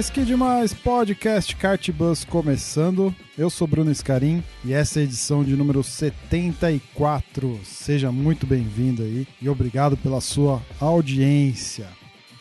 Demais, que demais! Podcast Kart Bus começando. Eu sou Bruno Scarim e essa é a edição de número 74. Seja muito bem-vindo aí e obrigado pela sua audiência.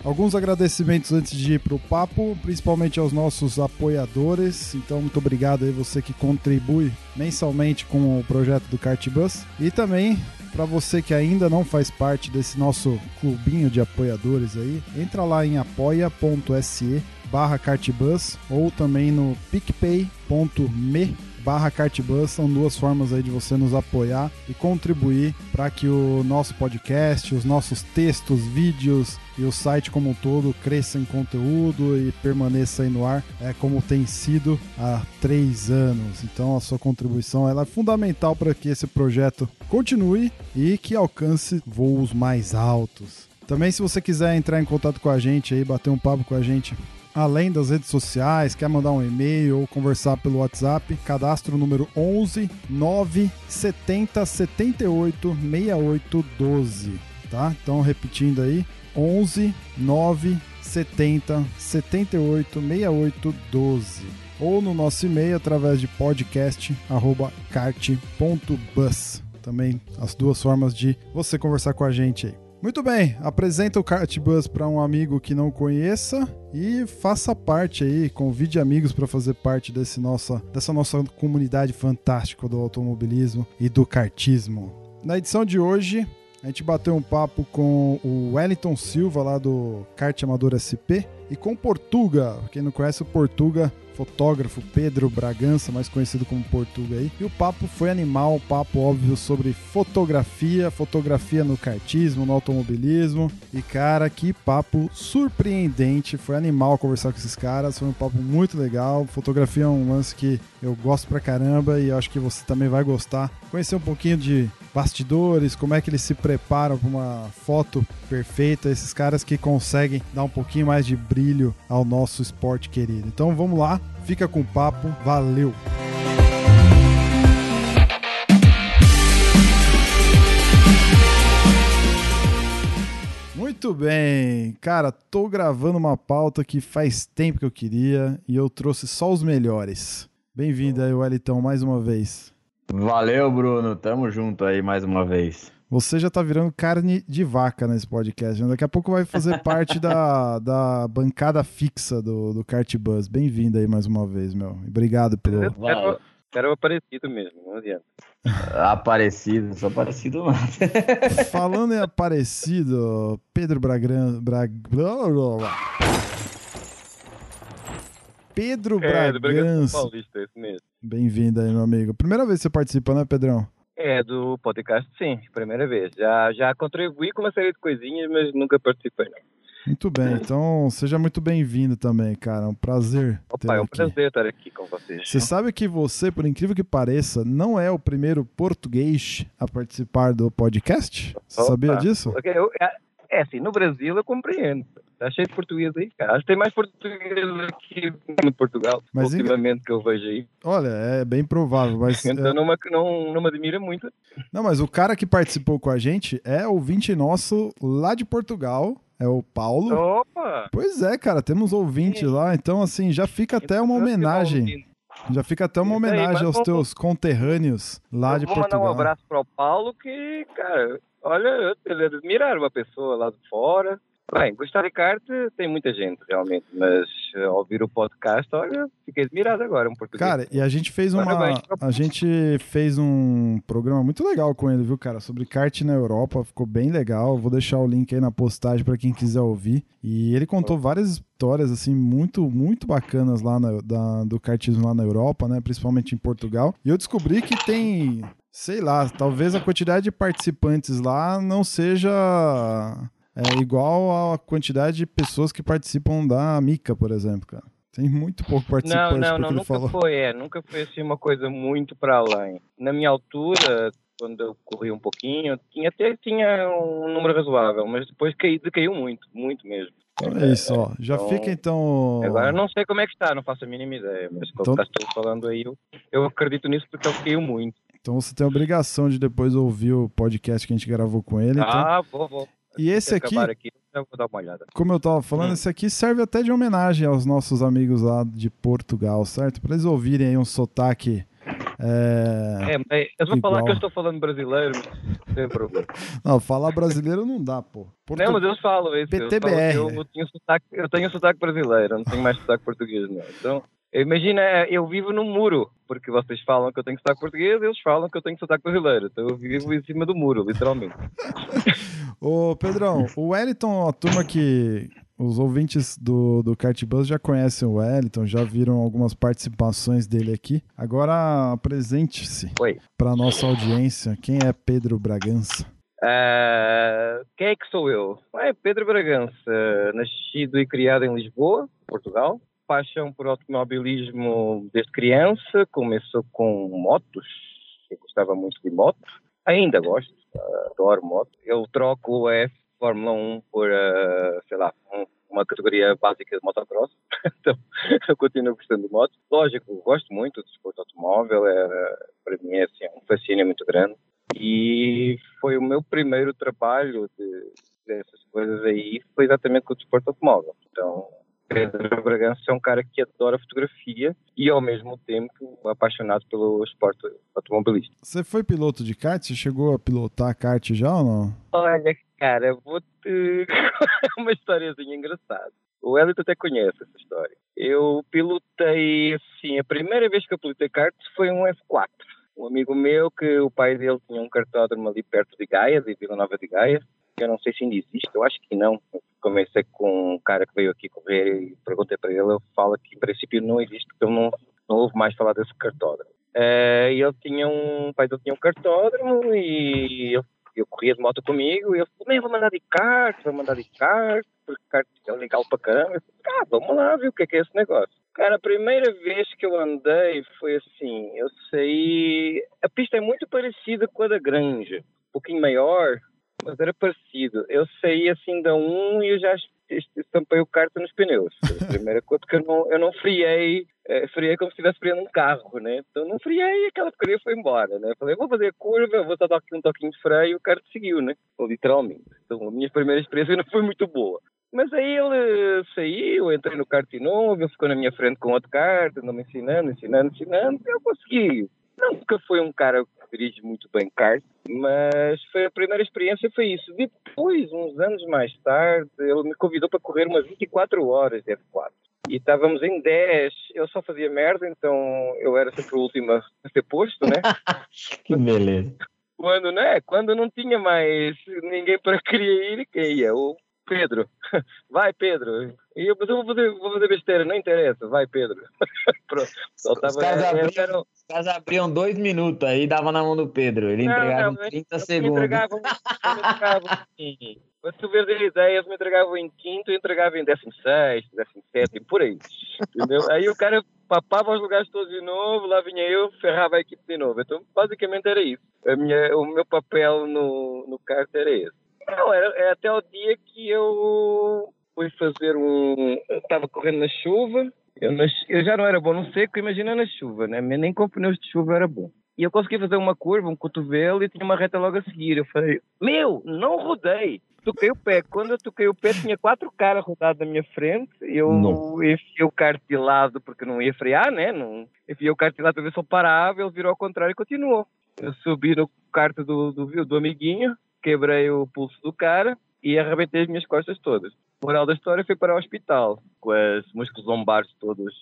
Alguns agradecimentos antes de ir para o papo, principalmente aos nossos apoiadores. Então, muito obrigado aí você que contribui mensalmente com o projeto do Kart Bus. E também para você que ainda não faz parte desse nosso clubinho de apoiadores aí, entra lá em apoia.se barra cartbus ou também no picpay.me barra cartbus são duas formas aí de você nos apoiar e contribuir para que o nosso podcast, os nossos textos, vídeos e o site como um todo cresça em conteúdo e permaneça aí no ar é como tem sido há três anos. Então a sua contribuição ela é fundamental para que esse projeto continue e que alcance voos mais altos. Também se você quiser entrar em contato com a gente aí, bater um papo com a gente além das redes sociais, quer mandar um e-mail ou conversar pelo WhatsApp, cadastro número 11 970 78 68 12, tá? Então repetindo aí, 11 970 78 68 12 ou no nosso e-mail através de podcast@cart.bus. Também as duas formas de você conversar com a gente aí. Muito bem, apresenta o Cartbus para um amigo que não conheça e faça parte aí, convide amigos para fazer parte desse nossa, dessa nossa comunidade fantástica do automobilismo e do kartismo. Na edição de hoje, a gente bateu um papo com o Wellington Silva lá do Kart Amador SP e com Portuga. Quem não conhece o Portuga, fotógrafo Pedro Bragança, mais conhecido como Portuga aí. E o papo foi animal, um papo óbvio sobre fotografia, fotografia no kartismo, no automobilismo. E cara, que papo surpreendente, foi animal conversar com esses caras, foi um papo muito legal. Fotografia é um lance que eu gosto pra caramba e acho que você também vai gostar. Conhecer um pouquinho de bastidores, como é que eles se preparam para uma foto perfeita, esses caras que conseguem dar um pouquinho mais de brilho ao nosso esporte querido. Então vamos lá, fica com o papo, valeu! Muito bem, cara, tô gravando uma pauta que faz tempo que eu queria e eu trouxe só os melhores. Bem-vindo aí, Wellington, mais uma vez. Valeu, Bruno. Tamo junto aí mais uma vez. Você já tá virando carne de vaca nesse podcast. Né? Daqui a pouco vai fazer parte da, da bancada fixa do, do Kart Buzz. Bem-vindo aí mais uma vez, meu. Obrigado pelo. Era, era o aparecido mesmo, não adianta. Aparecido, sou aparecido não. Falando em aparecido, Pedro Bragran. Brag... Pedro É, do Bragança Bragança. Paulista, esse mesmo. Bem-vindo aí, meu amigo. Primeira vez que você participa, né, Pedrão? É, do podcast, sim, primeira vez. Já, já contribuí com uma série de coisinhas, mas nunca participei, não. Muito bem, então seja muito bem-vindo também, cara. É um prazer. Opa, é um aqui. prazer estar aqui com vocês. Você sabe que você, por incrível que pareça, não é o primeiro português a participar do podcast? Você Opa. sabia disso? Porque eu- é, assim, no Brasil eu compreendo. Está cheio de português aí, cara. Acho que tem mais português aqui no Portugal, Mas ultimamente, que eu vejo aí. Olha, é bem provável, mas Então é, não, me, não, não me admira muito. não, mas o cara que participou com a gente é ouvinte nosso lá de Portugal, é o Paulo. Opa! Pois é, cara, temos ouvinte lá, então assim, já fica até uma homenagem, já fica até uma aí, homenagem mas aos vamos- teus conterrâneos lá eu de vou mandar Portugal. um abraço para o Paulo, que, cara, olha, é admirar uma pessoa lá de fora. Bem, gostar de kart tem muita gente, realmente, mas eh, ouvir o podcast, olha, fiquei admirado agora, um português. Cara, e a gente fez uma. Parabéns. A gente fez um programa muito legal com ele, viu, cara? Sobre kart na Europa. Ficou bem legal. Vou deixar o link aí na postagem pra quem quiser ouvir. E ele contou várias histórias, assim, muito, muito bacanas lá na- da- do kartismo lá na Europa, né? Principalmente em Portugal. E eu descobri que tem. Sei lá, talvez a quantidade de participantes lá não seja é, igual à quantidade de pessoas que participam da Mica, por exemplo, cara. Tem muito pouco Não, participante não, não, ele nunca falou. foi, é, nunca foi assim uma coisa muito para além. Na minha altura, quando eu corri um pouquinho, tinha até tinha um número razoável, mas depois caiu, decaiu muito, muito mesmo. É isso, ó. Já Então, fica então. Agora não sei como é que está, não faço a mínima ideia, mas Então- como estás falando aí, eu, eu acredito nisso porque ele caiu muito. Então você tem a obrigação de depois ouvir o podcast que a gente gravou com ele. então. Ah, vou, vou. E esse Se aqui, aqui, eu vou dar uma olhada. como eu tava falando, Hum. esse aqui serve até de homenagem aos nossos amigos lá de Portugal, certo? Para eles ouvirem aí um sotaque. é, É, mas eu vou falar Igual. que eu estou falando brasileiro, sem problema. Não, falar brasileiro não dá, pô. Portu- Não, mas eles falam isso. PTBR, Eu, eu, tenho sotaque, eu tenho sotaque brasileiro, eu não tenho mais sotaque português, não. Então, imagina, eu vivo num muro, porque vocês falam que eu tenho sotaque português, eles falam que eu tenho sotaque brasileiro. Então eu vivo em cima do muro, literalmente. Ô, Pedrão, o Wellington, a turma que. Os ouvintes do, do Kart Bus já conhecem o Wellington, já viram algumas participações dele aqui. Agora apresente-se para nossa audiência. Quem é Pedro Bragança? Ah, quem é que sou eu? É Pedro Bragança, nascido e criado em Lisboa, Portugal. Paixão por automobilismo desde criança, começou com motos, eu gostava muito de moto, ainda gosto, adoro moto. Eu troco a F Fórmula 1 por, ah, sei lá, um- uma categoria básica de motocross, então eu continuo gostando de motos. Lógico, gosto muito do desporto automóvel, é, para mim é assim, um fascínio muito grande e foi o meu primeiro trabalho de, dessas coisas aí, foi exatamente com o desporto automóvel. Então, Pedro Bragança é um cara que adora fotografia e, ao mesmo tempo, apaixonado pelo esporte automobilístico. Você foi piloto de kart? Você chegou a pilotar kart já ou não? Olha, cara, vou-te uma historiazinha engraçada. O Elito até conhece essa história. Eu pilotei, assim, a primeira vez que eu pilotei kart foi um F4. Um amigo meu que o pai dele tinha um cartódromo ali perto de Gaia, de Vila Nova de Gaia. Eu não sei se ainda existe, eu acho que não. Eu comecei com um cara que veio aqui correr e perguntei para ele, ele fala que em princípio não existe, porque ele não, não ouve mais falar desse cartódromo. E ele tinha um, pai dele tinha um cartódromo e ele eu corria de moto comigo e ele falou, "Man, vou mandar de kart, vou mandar de kart, porque kart é legal para caramba. Eu falei, ah, vamos lá ver o que é que é esse negócio. Cara, a primeira vez que eu andei foi assim, eu saí... A pista é muito parecida com a da Granja, um pouquinho maior, mas era parecido. Eu saí assim da 1 e eu já est- estampei o kart nos pneus. Foi a primeira coisa, porque eu não, eu não friei, eh, friei como se estivesse friando um carro, né? Então não friei e aquela porcaria foi embora, né? Falei, vou fazer a curva, vou só dar aqui um toquinho de freio e o kart seguiu, né? Literalmente. Então a minha primeira experiência não foi muito boa. Mas aí ele saiu, eu entrei no kart de novo, ele ficou na minha frente com outro kart, andou me ensinando, ensinando, ensinando, e eu consegui. Nunca foi um cara que dirige muito bem kart, mas foi a primeira experiência, foi isso. Depois, uns anos mais tarde, ele me convidou para correr umas 24 horas de F4. E estávamos em 10, eu só fazia merda, então eu era sempre o último a ser posto, né? Que beleza. Quando, né? Quando não tinha mais ninguém para querer ir, quem ia? O Pedro. Vai, Pedro. E eu, mas eu vou fazer, vou fazer besteira, não interessa. Vai, Pedro. Pronto. Só Os tava, caras eu abriam- era- Os caras abriam dois minutos aí, dava na mão do Pedro. Ele Não, entregava não, em 30 eles me segundos. me entregavam assim. Para tu ver a ideia, eles me entregavam em quinto, eu entregava em décimo sexto, décimo sétimo, por aí. Entendeu? Aí o cara papava os lugares todos de novo, lá vinha eu, ferrava a equipe de novo. Então, basicamente era isso. Minha, o meu papel no, no kart era esse. Não, era, era até o dia que eu fui fazer um... Eu estava correndo na chuva, eu, eu já não era bom no seco, imagina na chuva, né? Nem com pneus de chuva era bom. E eu consegui fazer uma curva, um cotovelo, e tinha uma reta logo a seguir. Eu falei, meu, não rodei. Toquei o pé. Quando eu toquei o pé, tinha quatro caras rodados na minha frente. Eu Não. enfiei o kart de lado, porque não ia frear, né? Não, enfiei o kart de lado para ver se eu parava. Ele virou ao contrário e continuou. Eu subi no kart do, do, do amiguinho, quebrei o pulso do cara e arrebentei as minhas costas todas. Moral da história foi para o hospital, com os músculos lombares todos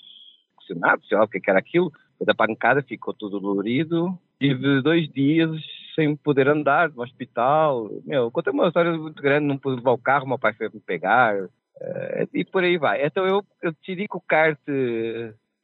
pressionados, sei lá o que que era aquilo. Da pancada ficou tudo dolorido. Tive dois dias sem poder andar no hospital. Meu, contei uma história muito grande, não pude levar o carro, meu pai foi me pegar. eh, e por aí vai. Então eu, eu decidi que o kart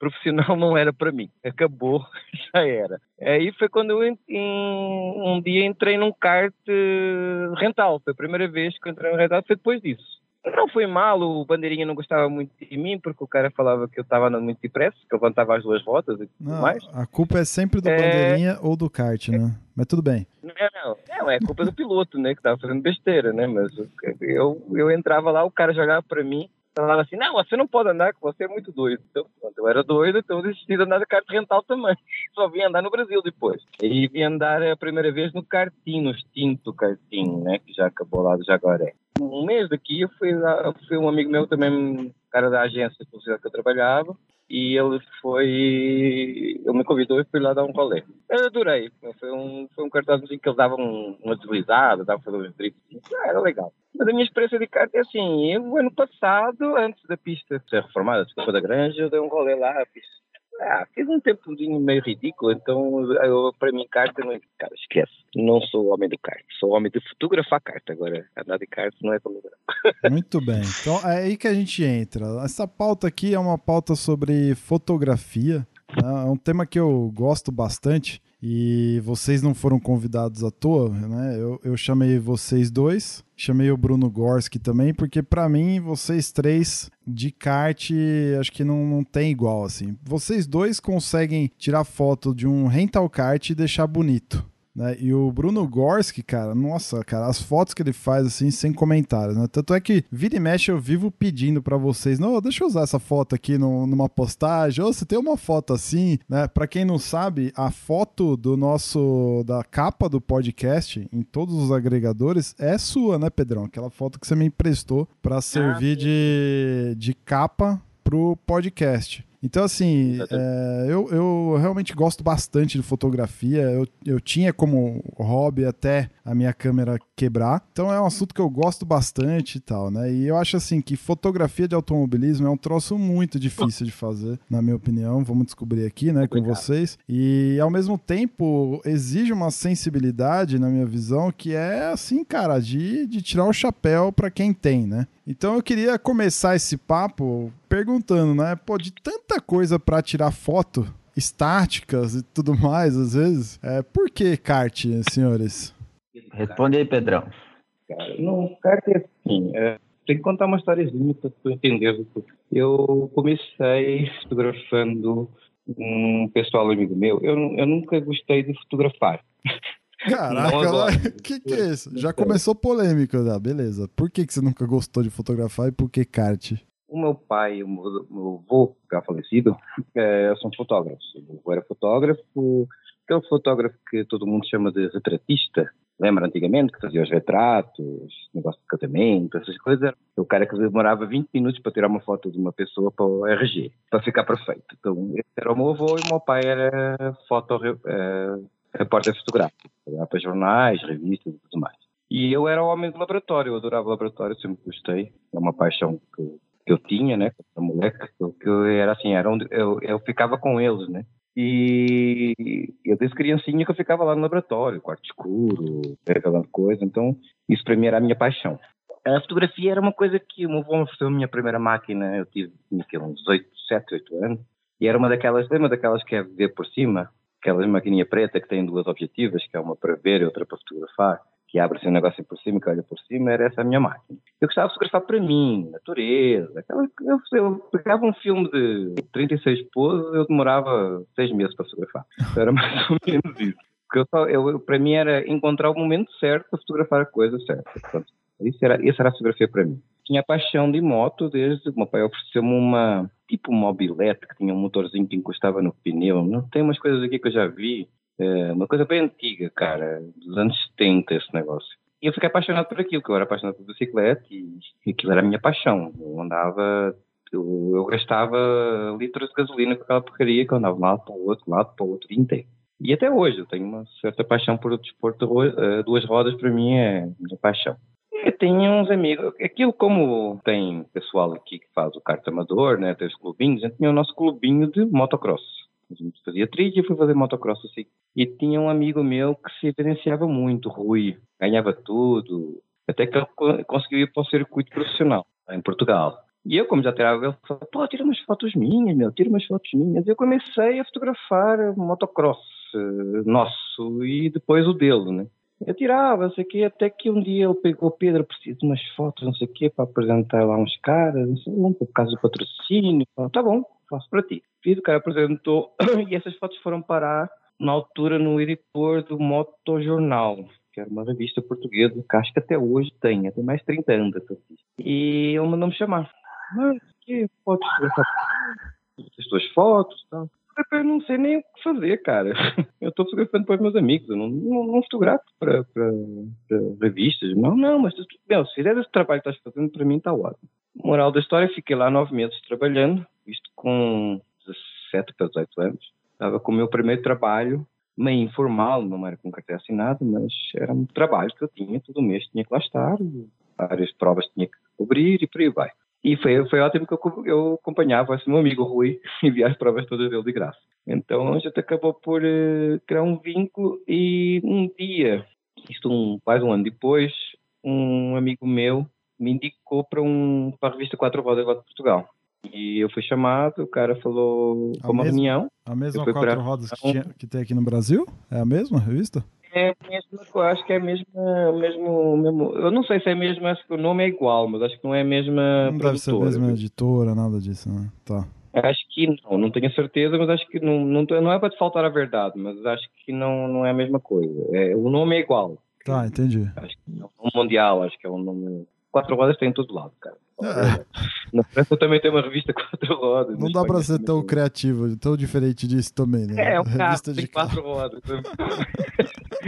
profissional não era para mim. Acabou, já era. Aí foi quando eu em- um dia entrei num kart eh, rental. Foi a primeira vez que eu entrei no rental, foi depois disso. Não foi mal, o Bandeirinha não gostava muito de mim, porque o cara falava que eu estava andando muito depressa, que eu levantava as duas rodas e tudo Não, mais. a culpa é sempre do É. bandeirinha ou do kart, né? Mas tudo bem. Não, não, não, é culpa do piloto, né, que estava fazendo besteira, né, mas eu, eu entrava lá, o cara jogava para mim, falava assim, não, você não pode andar, você é muito doido. Então, eu era doido, então desisti de andar de kart rental também. Só vim andar no Brasil depois. E vim andar a primeira vez no karting, no extinto karting, né, que já acabou lá do Jaguaré. Um mês daqui, eu fui, lá, fui um amigo meu também, cara da agência que eu trabalhava, e ele foi. Ele me convidou e fui lá dar um rolê. Eu adorei. Foi um, foi um cartãozinho que ele dava um, uma deslizada, dava fazer uns drifts. Ah, era legal. Mas a minha experiência de kart é assim: eu, ano passado, antes da pista ser reformada, desculpa da Granja, eu dei um rolê lá, fiz. Ah, fiz um tempozinho meio ridículo, então eu, para mim kart não cara, esquece. Não sou homem do kart, sou homem de fotografar kart. Agora, andar de kart não é comigo. não. Muito bem. Então é aí que a gente entra. Essa pauta aqui é uma pauta sobre fotografia. né? É um tema que eu gosto bastante e vocês não foram convidados à toa, né? Eu, eu chamei vocês dois, chamei o Bruno Gorski também, porque pra mim vocês três de kart acho que não, não tem igual assim. Vocês dois conseguem tirar foto de um rental kart e deixar bonito. Né? E o Bruno Gorski, cara, nossa, cara, as fotos que ele faz, assim, sem comentários, né? Tanto é que vira e mexe eu vivo pedindo pra vocês, não, deixa eu usar essa foto aqui no- numa postagem, ou você tem uma foto assim, né? Pra quem não sabe, a foto do nosso, da capa do podcast, em todos os agregadores, é sua, né, Pedrão? Aquela foto que você me emprestou pra servir de, de capa pro podcast. Então, assim, é, eu, eu realmente gosto bastante de fotografia. Eu, eu tinha como hobby até a minha câmera quebrar. Então é um assunto que eu gosto bastante e tal, né? E eu acho assim que fotografia de automobilismo é um troço muito difícil de fazer, na minha opinião. Vamos descobrir aqui, né, com Obrigado. vocês. E ao mesmo tempo exige uma sensibilidade, na minha visão, que é assim, cara, de, de tirar o chapéu pra quem tem, né? Então eu queria começar esse papo perguntando, né? Pô, de tanta coisa pra tirar foto, estáticas e tudo mais, às vezes, é, por que kart, senhores? Responde aí, Pedrão. Cara, não, kart é assim. é, tem que contar uma historiazinha para tu entender. Eu comecei fotografando um pessoal amigo meu. Eu, eu nunca gostei de fotografar. Caraca, o que, que é isso? Já começou polêmica, já, beleza. Por que, que você nunca gostou de fotografar e por que kart? O meu pai o meu, meu avô, já falecido, eh, são fotógrafos. O avô era fotógrafo, aquele fotógrafo que todo mundo chama de retratista. Lembra antigamente que fazia os retratos, negócio de casamento, essas coisas? O cara que demorava 20 minutos para tirar uma foto de uma pessoa para o RG, para ficar perfeito. Então, esse era o meu avô e o meu pai era foto, eh, repórter fotográfico. Para jornais, revistas e tudo mais. E eu era o homem do laboratório, eu adorava laboratório, sempre gostei. É uma paixão que, que eu tinha, né, quando era moleque, que eu era assim, era onde eu, eu ficava com eles, né. E eu desde criancinha que eu ficava lá no laboratório, quarto escuro, aquela coisa, então isso para mim era a minha paixão. A fotografia era uma coisa que o meu avô me ofereceu a minha primeira máquina, eu tive uns 8, 7, 8 anos, e era uma daquelas, lembra daquelas que é ver por cima? Aquela maquininha preta que tem duas objetivas, que é uma para ver e outra para fotografar, que abre assim um negócio por cima, que olha por cima, era essa a minha máquina. Eu gostava de fotografar para mim, natureza, aquela, eu, eu pegava um filme de 36 poses, eu demorava seis meses para fotografar. Então era mais ou menos isso. Porque eu só, eu, para mim era encontrar o momento certo para fotografar a coisa certa. Portanto, isso era, isso era a fotografia para mim. Tinha paixão de moto desde o meu pai ofereceu-me uma tipo um mobilete que tinha um motorzinho que encostava no pneu. Não tem umas coisas aqui que eu já vi. É, uma coisa bem antiga, cara, dos anos 70 esse negócio. E eu fiquei apaixonado por aquilo, que eu era apaixonado por bicicleta e, aquilo era a minha paixão. Eu andava, eu, eu gastava litros de gasolina com aquela porcaria que eu andava de um lado para o outro, de um lado para o outro, dia inteiro. E até hoje eu tenho uma certa paixão por o desporto. de eh, Duas rodas para mim é minha paixão. Eu tenho uns amigos, aquilo como tem pessoal aqui que faz o kart amador, né, tem os clubinhos, gente tinha o nosso clubinho de motocross. Gente fazia trilha e fui fazer motocross assim. E tinha um amigo meu que se evidenciava muito, Rui, ganhava tudo, até que ele co- conseguiu ir para o circuito profissional, em Portugal. E eu, como já tirava, ele falou, pô, tira umas fotos minhas, meu, tira umas fotos minhas. E eu comecei a fotografar motocross eh, nosso e depois o dele, né? Eu tirava, não sei o quê, até que um dia ele pegou, Pedro, preciso de umas fotos, não sei o quê, para apresentar lá uns caras, não sei, por causa do patrocínio. Tá bom, faço para ti. Fiz, o cara apresentou, e essas fotos foram parar na altura no editor do Motojornal, que era uma revista portuguesa, que acho que até hoje tem, tem mais de 30 anos. Assim. E ele mandou-me chamar. Mas que fotos as tuas fotos tal. Eu não sei nem o que fazer, cara. Eu estou fotografando para os meus amigos, eu não, não, não fotografo para, para, para, revistas. Não, não, mas meu, se fizer esse trabalho que estás fazendo, para mim está ótimo. Moral da história, fiquei lá nove meses trabalhando, isto com 17 para 18 anos. Estava com o meu primeiro trabalho, meio informal, não era com carteira assinada, mas era um trabalho que eu tinha, todo mês tinha que lá estar, várias provas tinha que cobrir e por aí vai. E foi, foi ótimo que eu, eu acompanhava esse meu amigo Rui e via as provas todas dele de graça. Então a gente acabou por uh, criar um vínculo e um dia, isto um, quase um ano depois, um amigo meu me indicou para um, para a revista Quatro Rodas lá de Portugal. E eu fui chamado, o cara falou A uma mesma- reunião. A mesma quatro pra- rodas que, tinha- que tem aqui no Brasil? É a mesma revista? É a mesma, eu acho que é a mesma, mesmo, mesmo. Eu não sei se é mesmo, acho que o nome é igual, mas acho que não é a mesma não deve ser a produtora. mesma editora, nada disso, né? Tá. Acho que não, não tenho certeza, mas acho que não, não, não é para te faltar a verdade, mas acho que não, não é a mesma coisa. É, o nome é igual. Tá, entendi. Acho que é um nome mundial, acho que é um nome. Quatro rodas tem em todo lado, cara. É. Na França também tem uma revista Quatro Rodas. Não na dá pra Espanha ser tão também. criativo, tão diferente disso também, né? É, o carro Revista de carro. quatro rodas.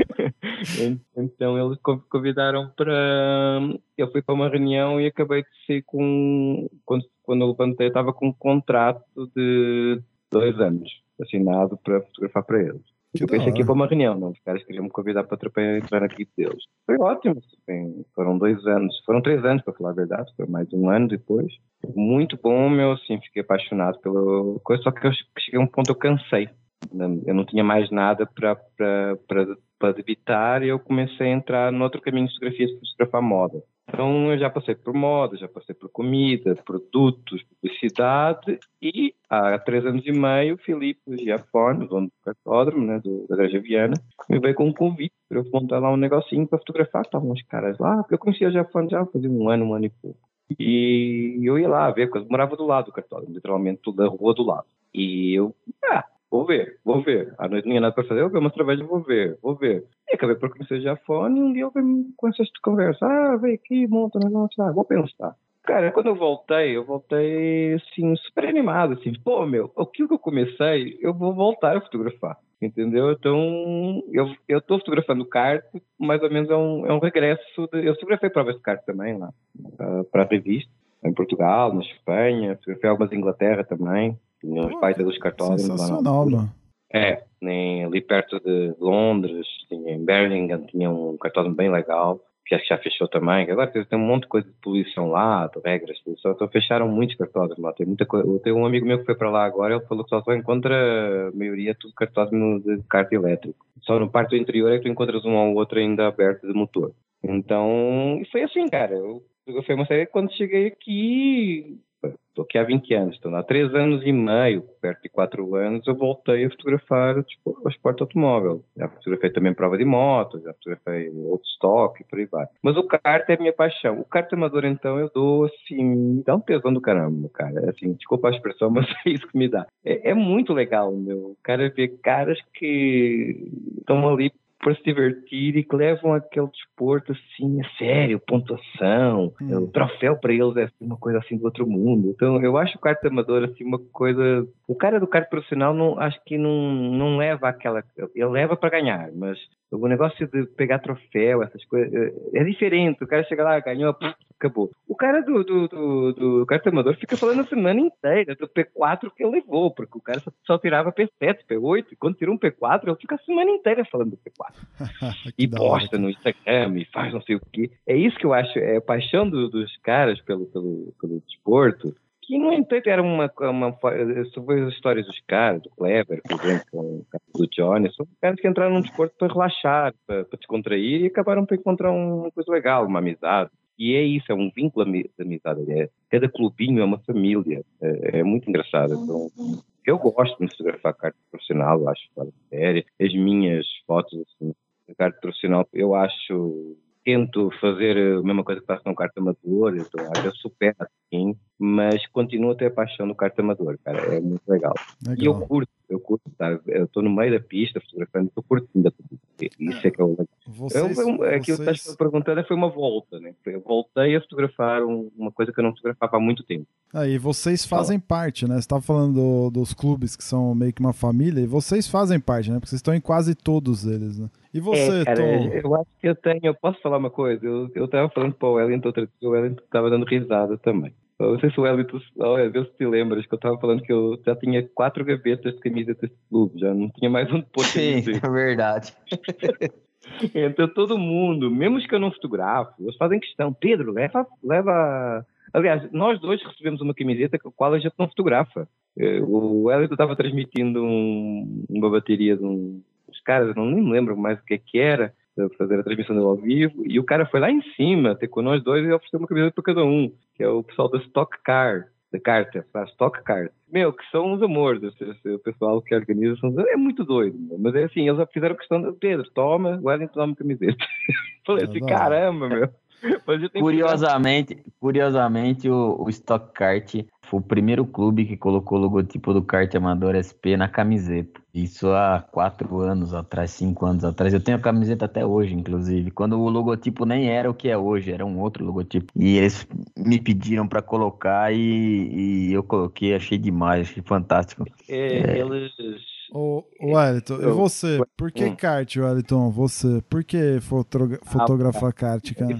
então eles co- convidaram para. Eu fui para uma reunião e acabei de ser com. Quando, quando eu levantei, estava com um contrato de dois anos assinado para fotografar para eles. Que eu pensei que ia hora. para uma reunião, não. Os caras queriam me convidar para, tra- para entrar na equipe deles. Foi ótimo. assim, foram dois anos, foram três anos, para falar a verdade. Foi mais um ano depois. Muito bom, meu. Assim, fiquei apaixonado pela coisa. Só que eu cheguei a um ponto eu cansei. Eu não tinha mais nada para para para para debitar e eu comecei a entrar no outro caminho de fotografias para fotografar moda. Então eu já passei por moda, já passei por comida, produtos, publicidade e há três anos e meio o Filipe Giafone, dono do cartódromo, né, do, da Igreja Viana, me veio com um convite para eu montar lá um negocinho para fotografar. Estavam os caras lá, porque eu conhecia o Giafone já fazia um ano, um ano e pouco. E eu ia lá ver, porque eu morava do lado do cartódromo, literalmente da rua do lado. E eu, ah, vou ver, vou ver. À noite não tinha nada para fazer, eu vi uma cerveja, vou ver, vou ver. E acabei por conhecer o Jafone e um dia eu venho com essas conversas. Ah, vem aqui, monta um negócio, ah, vou pensar. Cara, quando eu voltei, eu voltei assim, super animado, assim, pô, meu, aquilo que eu comecei, eu vou voltar a fotografar. Entendeu? Então, eu eu estou fotografando kart, mais ou menos é um, é um regresso. De, eu fotografei provas de kart também lá, para a revista, em Portugal, na Espanha, fotografei algumas em Inglaterra também, Pô, pais dos na Sensacional, mano. É, nem ali perto de Londres, tinha em Birmingham, tinha um cartódromo bem legal, que acho que já fechou também. Agora tem tem um monte de coisa de poluição lá, de regras, poluição. Então fecharam muitos cartódromos lá. Tem muita coisa. Eu tenho um amigo meu que foi para lá agora, ele falou que só só encontra a maioria tudo cartódromo de kart elétrico. Só no parte do interior é que tu encontras um ou outro ainda aberto de motor. Então, foi assim, cara. Eu fotografei uma série quando cheguei aqui, estou aqui há 20 anos, estou há 3 anos e meio, perto de 4 anos, eu voltei a fotografar tipo, o esporte automóvel. Já fotografei também prova de moto, já fotografei outro stock e por aí vai. Mas o kart é a minha paixão. O kart amador, então, eu dou assim, dá um tesão do caramba, cara. Assim, desculpa a expressão, mas é isso que me dá. É, é muito legal, meu. O cara vê caras que estão ali para se divertir e que levam aquele desporto assim a sério, pontuação, Hum. o troféu para eles é assim, uma coisa assim do outro mundo. Então eu acho o kart amador assim uma coisa. O cara do kart profissional não acho que não, não leva aquela. Ele leva para ganhar, mas o negócio de pegar troféu, essas coisas, é é diferente. O cara chega lá, ganhou, acabou. O cara do, do, do, do amador fica falando a semana inteira do P4 que ele levou, porque o cara só, só tirava P7, P8, e quando tira um P4, ele fica a semana inteira falando do P4 Que e posta no Instagram e faz não sei o quê. É isso que eu acho, é a paixão do- dos caras pelo, pelo, pelo desporto, que no entanto era uma, uma sobre as histórias dos caras, do Kleber, por exemplo, do Johnny, são caras que entraram no desporto para relaxar, para, para descontrair e acabaram por encontrar uma coisa legal, uma amizade. E é isso, é um vínculo de amizade. É, cada clubinho é uma família. É, é muito engraçado. Então, eu gosto de fotografar carta profissional, eu acho fora de série. As minhas fotos, assim, kart profissional, eu acho tento fazer a mesma coisa que faço no kart amador, então às vezes supero assim, mas continuo a ter a paixão do kart amador, cara, é muito legal. Legal. E eu curto, eu curto, tá? Eu estou no meio da pista fotografando, estou curtindo. Isso é que é o legal. Vocês, eu, eu, aquilo que vocês- estás perguntando foi uma volta, né? Eu voltei a fotografar um- uma coisa que eu não fotografava há muito tempo. Aí vocês fazem parte, né? Você estava falando do- dos clubes que são meio que uma família, e vocês fazem parte, né? Porque vocês estão em quase todos eles, né? E você, é, cara, Tom? eu acho que eu tenho, eu posso falar uma coisa, eu eu estava falando para o Wellington, outra vez, o Wellington estava dando risada também. Não sei se o Wellington, olha, vê se te lembras que eu estava falando que eu já tinha quatro gavetas de camisetas de clube, já não tinha mais onde pôr Sim, é verdade. Então todo mundo, mesmo os que eu não fotografo, eles fazem questão. Pedro, leva, leva. Aliás, nós dois recebemos uma camiseta com a qual a gente não fotografa. Eh, O Wellington estava transmitindo um- uma bateria de um, uns caras, não nem me lembro mais o que é que era, fazer a transmissão ao vivo, e o cara foi lá em cima, ter com nós dois e ofereceu uma camiseta para cada um, que é o pessoal da Stock Car, da carta, faz Stock Car. Meu, que são uns amores, o pessoal que organiza, são, é muito doido, mas é assim, eles fizeram questão de Pedro, toma, Wellington dá uma camiseta. Falei assim, Ah, não. caramba, meu. Mas eu tenho que Curiosamente, curiosamente o, o Stock Kart foi o primeiro clube que colocou o logotipo do kart amador SP na camiseta. Isso há quatro anos atrás, cinco anos atrás. Eu tenho a camiseta até hoje, inclusive. Quando o logotipo nem era o que é hoje, era um outro logotipo. E eles me pediram para colocar e, e eu coloquei, achei demais, achei fantástico. É, eles. Ô, ô, Wellington, e Eu- você? Por que Hum. kart, Wellington? Você? Por que fotogra- fotografar kart, cara?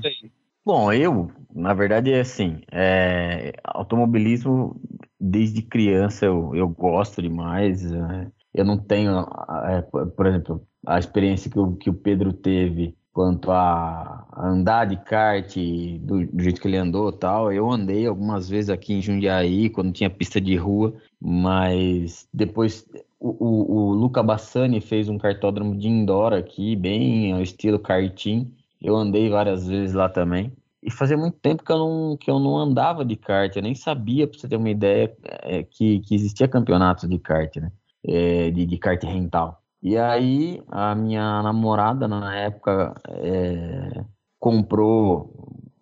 Bom, eu, na verdade, é assim, é, automobilismo, desde criança eu, eu gosto demais. é, eu não tenho, é, por exemplo, a experiência que o, que o Pedro teve quanto a, andar de kart do, do jeito que ele andou tal. Eu andei algumas vezes aqui em Jundiaí, quando tinha pista de rua, mas depois o, o, o Luca Bassani fez um kartódromo de indoor aqui, bem ao estilo karting. Eu andei várias vezes lá também. E fazia muito tempo que eu não, que eu não andava de kart, eu nem sabia, para você ter uma ideia, é, que, que existia campeonato de kart, né? É, de, de kart rental. E aí, a minha namorada, na época, é, comprou,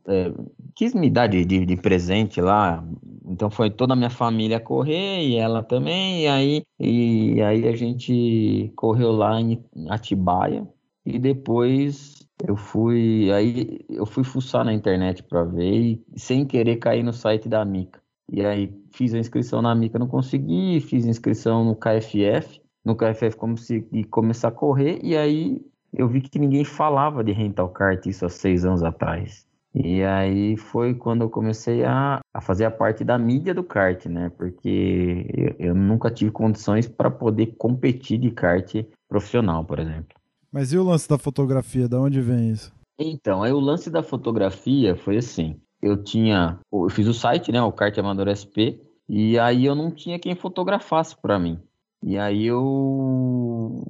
é, quis me dar de, de, de presente lá, então foi toda a minha família correr e ela também, e aí, e aí a gente correu lá em Atibaia, e depois eu fui, aí eu fui fuçar na internet para ver e sem querer cair no site da Mica. E aí fiz a inscrição na Mica, não consegui, fiz inscrição no KFF, no KFF consegui começar a correr e aí eu vi que ninguém falava de rental kart isso há seis anos atrás. E aí foi quando eu comecei a, a fazer a parte da mídia do kart, né? Porque eu, eu nunca tive condições para poder competir de kart profissional, por exemplo. Mas e o lance da fotografia? Da onde vem isso? Então, aí o lance da fotografia foi assim. Eu tinha, eu fiz o site, né, o Kart Amador SP, e aí eu não tinha quem fotografasse para mim. E aí eu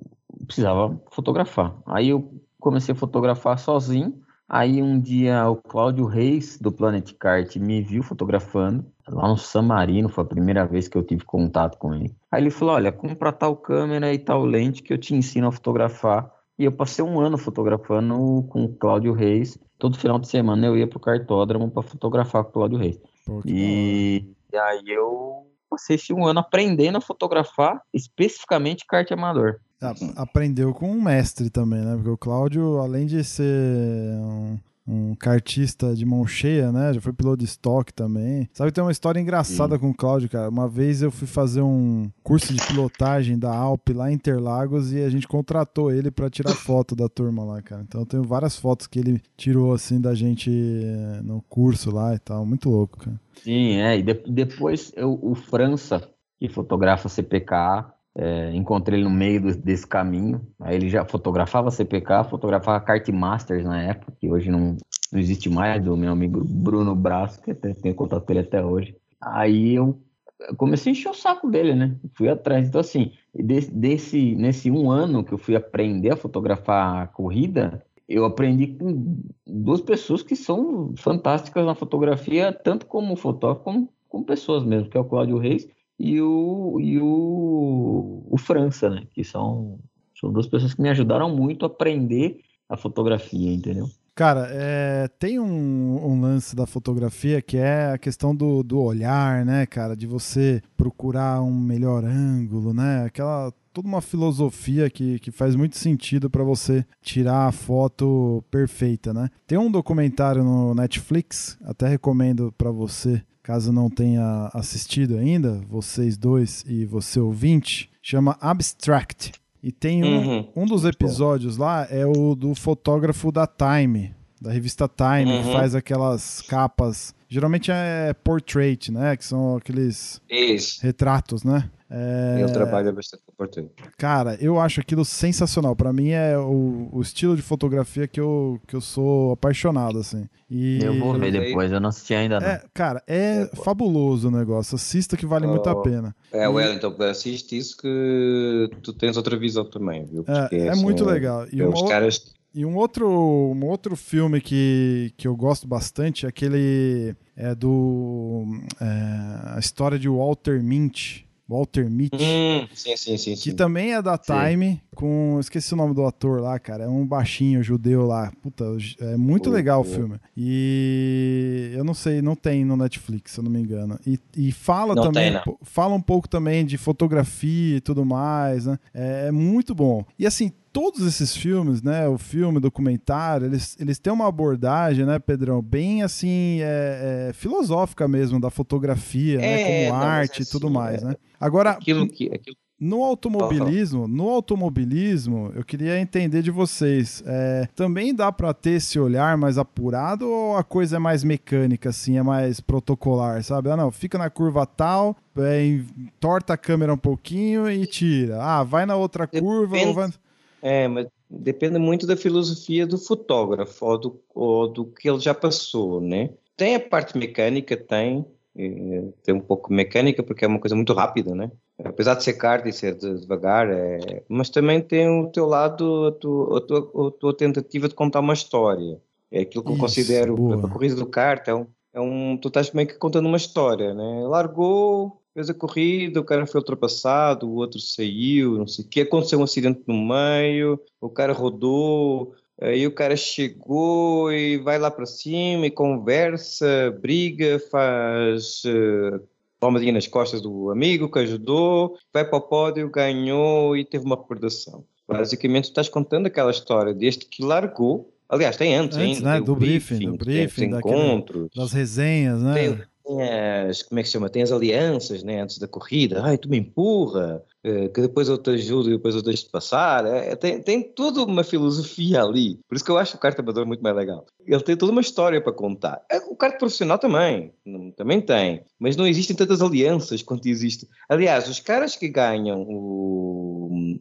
precisava fotografar. Aí eu comecei a fotografar sozinho. Aí um dia o Cláudio Reis do Planet Kart me viu fotografando lá no San Marino, foi a primeira vez que eu tive contato com ele. Aí ele falou: "Olha, compra tal câmera e tal lente que eu te ensino a fotografar". E eu passei um ano fotografando com o Cláudio Reis. Todo final de semana eu ia pro cartódromo para fotografar com o Cláudio Reis. E, e aí eu passei um ano aprendendo a fotografar especificamente kart amador. Aprendeu com um mestre também, né? Porque o Cláudio, além de ser um, um kartista de mão cheia, né? Já foi piloto de estoque também. Sabe tem uma história engraçada com o Cláudio, cara. Uma vez eu fui fazer um curso de pilotagem da Alp lá em Interlagos e a gente contratou ele pra tirar foto da turma lá, cara. Então eu tenho várias fotos que ele tirou assim da gente eh, no curso lá e tal. Muito louco, cara. Sim, é. E de- depois eu, o França, que fotografa CPKA, é, encontrei ele no meio do- desse caminho. Aí ele já fotografava CPK, fotografava Kart Masters na época, que hoje não, não existe mais, do meu amigo Bruno Braço, que até tenho contato com ele até hoje. Aí eu comecei a encher o saco dele, né? Fui atrás. Então, assim, desse, desse- nesse um ano que eu fui aprender a fotografar a corrida, eu aprendi com duas pessoas que são fantásticas na fotografia, tanto como fotógrafo, como, como pessoas mesmo, que é o Cláudio Reis e o, e o, o França, né? Que são, são duas pessoas que me ajudaram muito a aprender a fotografia, entendeu? Cara, é, tem um, um, lance da fotografia que é a questão do, do olhar, né, cara? De você procurar um melhor ângulo, né? Aquela toda uma filosofia que, que faz muito sentido para você tirar a foto perfeita, né? Tem um documentário no Netflix, até recomendo para você, caso não tenha assistido ainda, vocês dois e você ouvinte, chama Abstract. E tem um, uhum. um dos episódios lá é o do fotógrafo da Time, da revista Time, uhum. que faz aquelas capas. Geralmente é portrait, né? Que são aqueles Isso. retratos, né? É... Eu trabalho bastante com portrait. Cara, eu acho aquilo sensacional. Para mim é o, o, estilo de fotografia que eu, que eu sou apaixonado, assim. E... Eu vou ver depois, eu não assisti ainda não. É, cara, é fabuloso o negócio. Assista que vale oh, muito a pena. É, o Wellington, assiste isso que tu tens outra visão também, viu? Porque, é, é assim, muito legal. E os caras... E um outro, um outro filme que, que eu gosto bastante é aquele é do é, a história de Walter Mint. Walter Mitty. Hum, sim, sim, sim, que também é da Time, com. Esqueci o nome do ator lá, cara. É um baixinho judeu lá. Puta, é muito legal o filme. E eu não sei, não tem no Netflix, se eu não me engano. E, e fala não também. Tem, fala um pouco também de fotografia e tudo mais, né? É, é muito bom. E assim, todos esses filmes, né, o filme, o documentário, eles, eles têm uma abordagem, né, Pedrão, bem assim, é, é, filosófica mesmo, da fotografia, né, é, como não, arte e tudo assim, mais, é. né. Agora, aquilo que, aquilo... no automobilismo, no automobilismo, eu queria entender de vocês, é, também dá para ter esse olhar mais apurado ou a coisa é mais mecânica, assim, é mais protocolar, sabe? Ah, não, fica na curva tal, é, torta a câmera um pouquinho e tira. Ah, vai na outra curva vai... É, mas depende muito da filosofia do fotógrafo ou do, ou do que ele já passou, né? Tem a parte mecânica, tem, tem um pouco mecânica porque é uma coisa muito rápida, né? Apesar de ser caro e ser devagar, é... mas também tem o teu lado, a tua, a tua, a tua tentativa de contar uma história. É aquilo que eu considero boa. a corrida do kart, é um, é um, tu estás meio que contando uma história, né? Largou, fez a corrida, o cara foi ultrapassado, o outro saiu, não sei o que, aconteceu um acidente no meio, o cara rodou, aí o cara chegou e vai lá para cima e conversa, briga, faz uh, palmadinha nas costas do amigo que ajudou, vai para o pódio, ganhou e teve uma recordação. Basicamente, tu estás contando aquela história deste que largou, aliás, tem antes, antes ainda, né? do briefing, briefing, do briefing, encontros, das resenhas, né? Tem, tem as, como é que se chama? Tem as alianças, né, antes da corrida. Ai, tu me empurra, eh, que depois eu te ajudo e depois eu deixo-te passar. É, tem, tem toda uma filosofia ali. Por isso que eu acho o kart amador muito mais legal. Ele tem toda uma história para contar. É, o kart profissional também, também tem. Mas não existem tantas alianças quanto existe. Aliás, os caras que ganham o,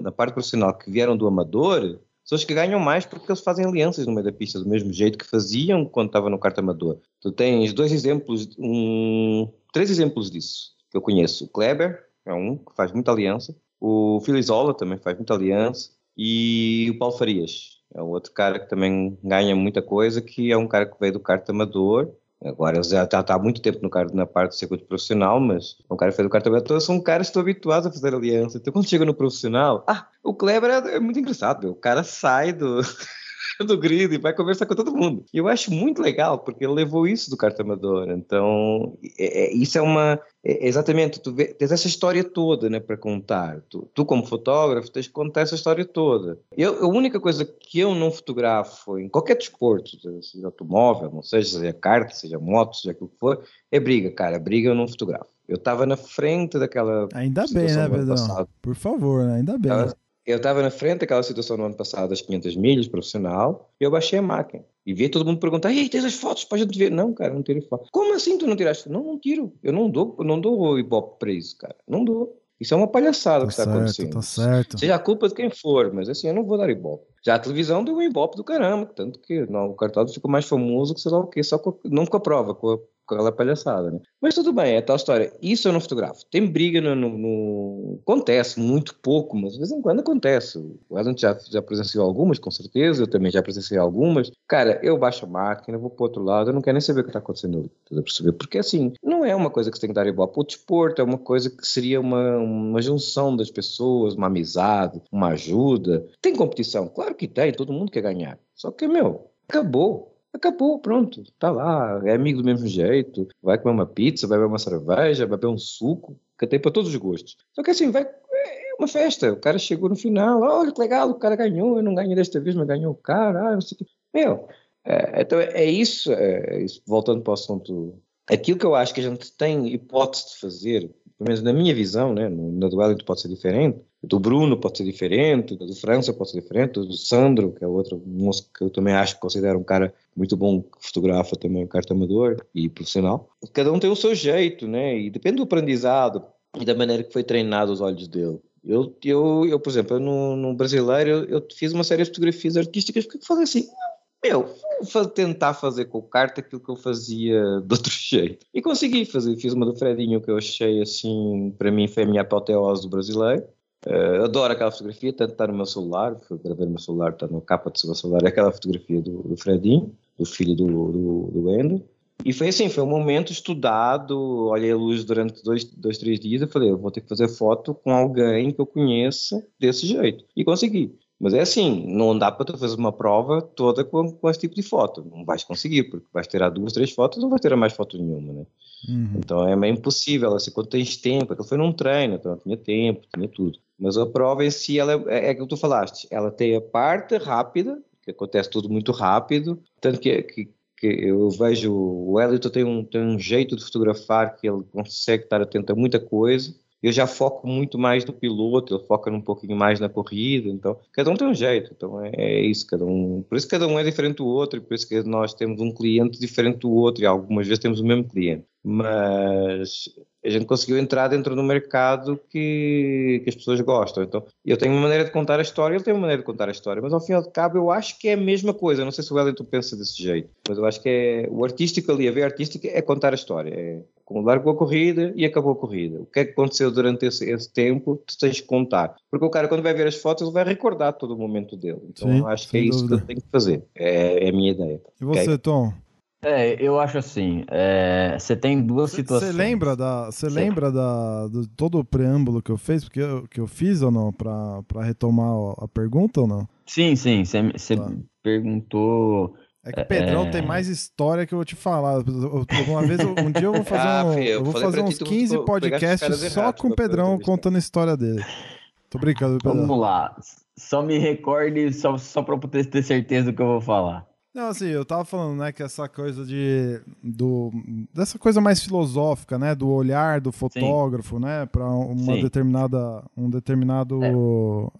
na parte profissional que vieram do amador, pessoas que ganham mais porque eles fazem alianças no meio da pista, do mesmo jeito que faziam quando estava no kart amador. Tu tens dois exemplos, um, três exemplos disso que eu conheço. O Kleber é um que faz muita aliança, o Filizola também faz muita aliança e o Paulo Farias é outro cara que também ganha muita coisa, que é um cara que veio do kart amador Agora, ele já está há muito tempo no, na parte do circuito profissional, mas um cara fez o cartão todos são caras que estão habituados a fazer aliança. Então, quando chega no profissional, ah, o Kleber é, é muito engraçado, o cara sai do, do grid e vai conversar com todo mundo. E eu acho muito legal, porque ele levou isso do carta amador. Então, é, é, isso é uma. É, exatamente, tu vê, tens essa história toda né, para contar. Tu, tu, como fotógrafo, tens que contar essa história toda. Eu, a única coisa que eu não fotografo em qualquer desporto, seja automóvel, não seja, seja kart, seja moto, seja aquilo que for, é briga, cara. Briga eu não fotografo. Eu estava na frente daquela. Ainda bem, né, Pedrão? Por favor, né? ainda bem. Eu estava na frente daquela situação no ano passado, das 500 milhas, profissional, e eu baixei a máquina. E vi todo mundo perguntar, ei, tens as fotos para a gente ver? Não, cara, não tirei foto. Como assim tu não tiraste? Não, não tiro. Eu não dou, não dou ibope para isso, cara. Não dou. Isso é uma palhaçada tá que está acontecendo. Tá certo. Seja a culpa de quem for, mas assim, eu não vou dar ibope. Já a televisão deu um ibope do caramba, tanto que não, o cartão ficou mais famoso que sei lá o quê, só com, não com a prova, com a, aquela palhaçada, né? Mas tudo bem, é tal história. Isso eu não fotografo. Tem briga no, no, no... Acontece, muito pouco, mas de vez em quando acontece. O Ellen já, já presenciou algumas, com certeza, eu também já presenciei algumas. Cara, eu baixo a máquina, vou pro outro lado, eu não quero nem saber o que está acontecendo tá perceber? Porque assim, não é uma coisa que você tem que dar igual para o desporto, é uma coisa que seria uma, uma junção das pessoas, uma amizade, uma ajuda. Tem competição? Claro que tem, todo mundo quer ganhar. Só que, meu, acabou Acabou, pronto, tá lá, é amigo do mesmo jeito, vai comer uma pizza, vai beber uma cerveja, vai beber um suco, que tem para todos os gostos. Só que assim, vai, é uma festa, o cara chegou no final, olha que legal, o cara ganhou, eu não ganhei desta vez, mas ganhou o cara, ah, não sei o que. Meu, é, então é isso, é isso, voltando para o assunto, aquilo que eu acho que a gente tem hipótese de fazer, pelo menos na minha visão, né, na do Wellington pode ser diferente, do Bruno pode ser diferente, do França pode ser diferente, do Sandro, que é outro moço que eu também acho que considero um cara muito bom, fotografa também, um carta amador e profissional. Cada um tem o seu jeito, né? E depende do aprendizado e da maneira que foi treinado os olhos dele. Eu, eu, eu por exemplo, eu no, no brasileiro, eu, eu, fiz uma série de fotografias artísticas porque eu falei assim, meu, vou tentar fazer com o carta aquilo que eu fazia de outro jeito. E consegui fazer, fiz uma do Fredinho que eu achei assim, para mim foi a minha apoteose do brasileiro. Uh, adoro aquela fotografia, tanto está no meu celular, foi gravei no meu celular, está na capa do meu celular, é aquela fotografia do, do Fredinho, do filho do, do, do Endo. E foi assim, foi um momento estudado, olhei a luz durante dois, dois, três dias, eu falei, eu vou ter que fazer foto com alguém que eu conheça desse jeito. E consegui. Mas é assim, não dá para tu fazer uma prova toda com, com esse tipo de foto. Não vais conseguir, porque vais tirar duas, três fotos, não vais ter mais foto nenhuma, né? Uhum. Então é meio impossível, assim, quando tens tempo, aquilo foi num treino, então tinha tempo, tinha tudo. Mas a prova em si, ela é, é aquilo que tu falaste, ela tem a parte rápida, que acontece tudo muito rápido, tanto que, que, que eu vejo o Elliot tem um, tem um jeito de fotografar que ele consegue estar atento a muita coisa, eu já foco muito mais no piloto, ele foca um pouquinho mais na corrida, então cada um tem um jeito, então é, é, isso, cada um, por isso cada um é diferente do outro, e por isso que nós temos um cliente diferente do outro, e algumas vezes temos o mesmo cliente, mas a gente conseguiu entrar dentro do mercado que, que as pessoas gostam. Então, eu tenho uma maneira de contar a história, ele tem uma maneira de contar a história, mas ao fim e ao cabo eu acho que é a mesma coisa. Não sei se o Wellington pensa desse jeito, mas eu acho que é o artístico ali, a ver artística é contar a história. É como largou a corrida e acabou a corrida. O que é que aconteceu durante esse, esse tempo, tu tens que contar. Porque o cara, quando vai ver as fotos, ele vai recordar todo o momento dele. Então, Sim, eu acho que é isso dúvida. que eu tenho que fazer. É, é a minha ideia. E você, okay? Tom? É, eu acho assim. É, você tem duas situações. Você lembra da, você lembra da, do todo o preâmbulo que eu fiz, porque eu, que eu fiz ou não para retomar a pergunta ou não? Sim, sim. Você tá. perguntou. É que o Pedrão é... tem mais história que eu vou te falar. Uma vez, um dia eu vou fazer, ah, um, filho, eu vou fazer uns 15 podcasts só com o Pedrão contando a história dele. Tô brincando, Pedrão. Vamos lá. Só me recorde, só, só pra eu ter certeza do que eu vou falar. Não, assim, eu tava falando, né, que essa coisa de do dessa coisa mais filosófica, né, do olhar do fotógrafo, Sim. né, para uma Sim. determinada um determinado é.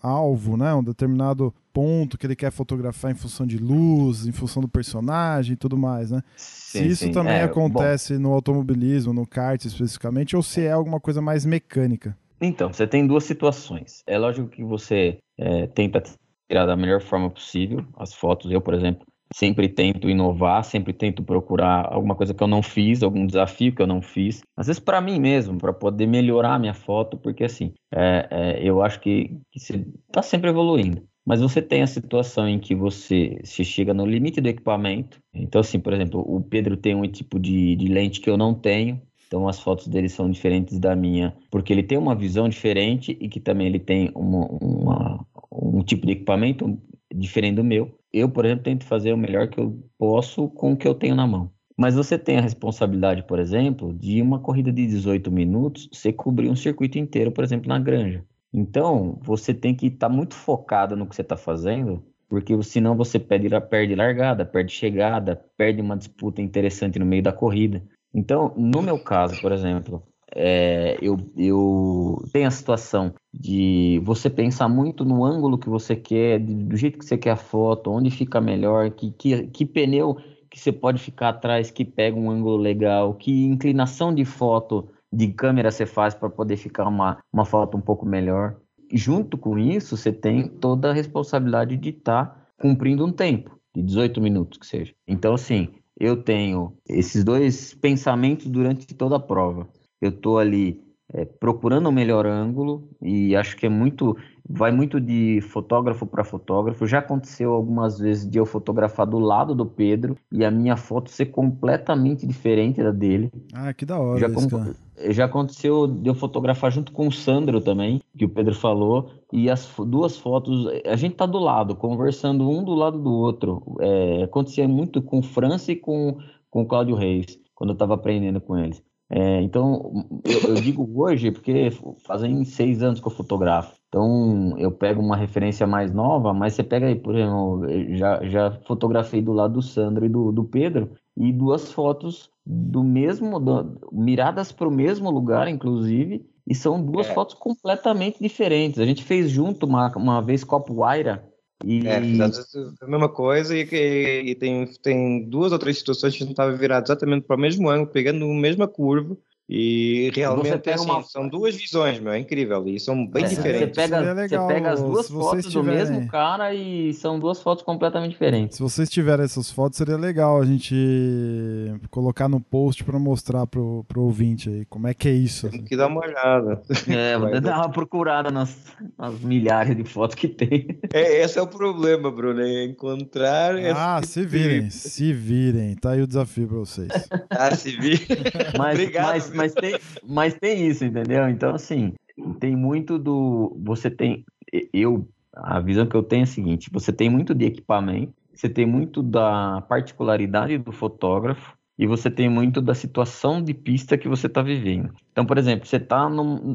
alvo, né, um determinado ponto que ele quer fotografar em função de luz, em função do personagem e tudo mais, né? Sim, se isso sim. também é, acontece bom. no automobilismo, no kart especificamente, ou se é alguma coisa mais mecânica. Então, você tem duas situações. É lógico que você é, tenta tirar da melhor forma possível as fotos. Eu, por exemplo, Sempre tento inovar, sempre tento procurar alguma coisa que eu não fiz, algum desafio que eu não fiz. Às vezes para mim mesmo, para poder melhorar a minha foto, porque assim, é, é, eu acho que, que você está sempre evoluindo. Mas você tem a situação em que você se chega no limite do equipamento. Então, assim, por exemplo, o Pedro tem um tipo de, de lente que eu não tenho. Então as fotos dele são diferentes da minha, porque ele tem uma visão diferente e que também ele tem uma, uma, um tipo de equipamento diferente do meu. Eu, por exemplo, tento fazer o melhor que eu posso com o que eu tenho na mão. Mas você tem a responsabilidade, por exemplo, de uma corrida de 18 minutos, você cobrir um circuito inteiro, por exemplo, na granja. Então, você tem que estar tá muito focado no que você está fazendo, porque senão você perde, perde largada, perde chegada, perde uma disputa interessante no meio da corrida. Então, no meu caso, por exemplo, é, eu, eu tenho a situação de você pensar muito no ângulo que você quer, do jeito que você quer a foto, onde fica melhor, que, que, que pneu que você pode ficar atrás que pega um ângulo legal, que inclinação de foto de câmera você faz para poder ficar uma, uma foto um pouco melhor. Junto com isso, você tem toda a responsabilidade de estar tá cumprindo um tempo, de 18 minutos que seja. Então, assim, eu tenho esses dois pensamentos durante toda a prova. Eu estou ali é, procurando o melhor ângulo e acho que é muito vai muito de fotógrafo para fotógrafo. Já aconteceu algumas vezes de eu fotografar do lado do Pedro e a minha foto ser completamente diferente da dele. Ah, que da hora. Já, isso, com... já aconteceu de eu fotografar junto com o Sandro também, que o Pedro falou, e as duas fotos, a gente tá do lado, conversando um do lado do outro. É, acontecia muito com o França e com, com o Cláudio Reis, quando eu estava aprendendo com eles. É, então, eu, eu, digo hoje porque fazem seis anos que eu fotografo. Então, eu pego uma referência mais nova, mas você pega aí, por exemplo, já, já fotografei do lado do Sandro e do, do Pedro, e duas fotos do mesmo, do, miradas para o mesmo lugar, inclusive, e são duas é. fotos completamente diferentes. A gente fez junto uma, uma vez Copo Waira, e... É, a mesma coisa e, e, e, tem, tem duas ou três situações que a gente estava virado exatamente para o mesmo ângulo, pegando a mesma curva e realmente assim, uma... são duas visões, meu, é incrível. E são bem é, diferentes. Você pega, legal, você pega as duas fotos tiverem... do mesmo cara e são duas fotos completamente diferentes. Se vocês tiverem essas fotos, seria legal a gente colocar no post para mostrar pro, pro ouvinte aí como é que é isso. Tem que dar uma olhada. É, vou dar uma procurada nas, nas, milhares de fotos que tem. É, esse é o problema, Bruno, é encontrar. Ah, se virem, se virem. Tá aí o desafio para vocês. ah, se virem. Mas, Obrigado. Mas, mas tem, mas tem isso, entendeu? Então, assim, tem muito do. Você tem. Eu. A visão que eu tenho é a seguinte: você tem muito de equipamento, você tem muito da particularidade do fotógrafo e você tem muito da situação de pista que você está vivendo. Então, por exemplo, você tá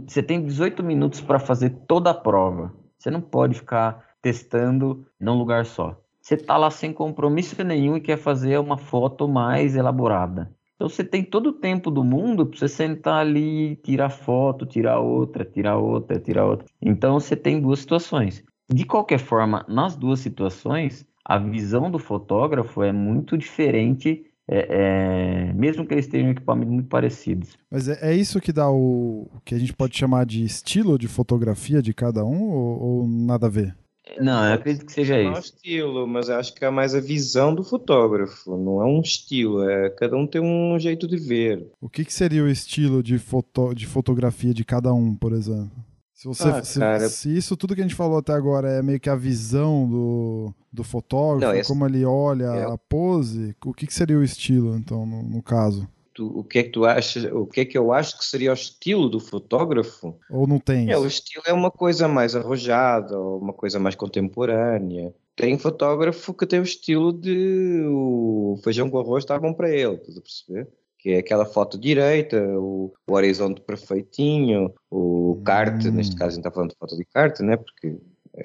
você tem 18 minutos para fazer toda a prova. Você não pode ficar testando num lugar só. Você está lá sem compromisso nenhum e quer fazer uma foto mais elaborada. Então você tem todo o tempo do mundo para você sentar ali, tirar foto, tirar outra, tirar outra, tirar outra. Então você tem duas situações. De qualquer forma, nas duas situações, a visão do fotógrafo é muito diferente, é, é, mesmo que eles tenham equipamentos muito parecidos. Mas é, é, isso que dá o que a gente pode chamar de estilo de fotografia de cada um ou, ou nada a ver? Não, eu acredito que seja isso. Não é um estilo, mas acho que é mais a visão do fotógrafo. Não é um estilo, é cada um tem um jeito de ver. O que, que seria o estilo de, foto, de fotografia de cada um, por exemplo? Se, você, ah, se, cara... se, isso tudo que a gente falou até agora é meio que a visão do, do fotógrafo, Não, esse... como ele olha é... a pose, o que, que seria o estilo, então, no, no caso? Tu, o que é que tu achas, o que é que eu acho que seria o estilo do fotógrafo? Ou não tem? É, o estilo é uma coisa mais arrojada, ou uma coisa mais contemporânea. Tem fotógrafo que tem o estilo de o feijão com arroz está bom para ele, estás a perceber? Que é aquela foto direita, o, o horizonte perfeitinho, o carte, hum. neste caso a gente está falando de foto de carte, né? Porque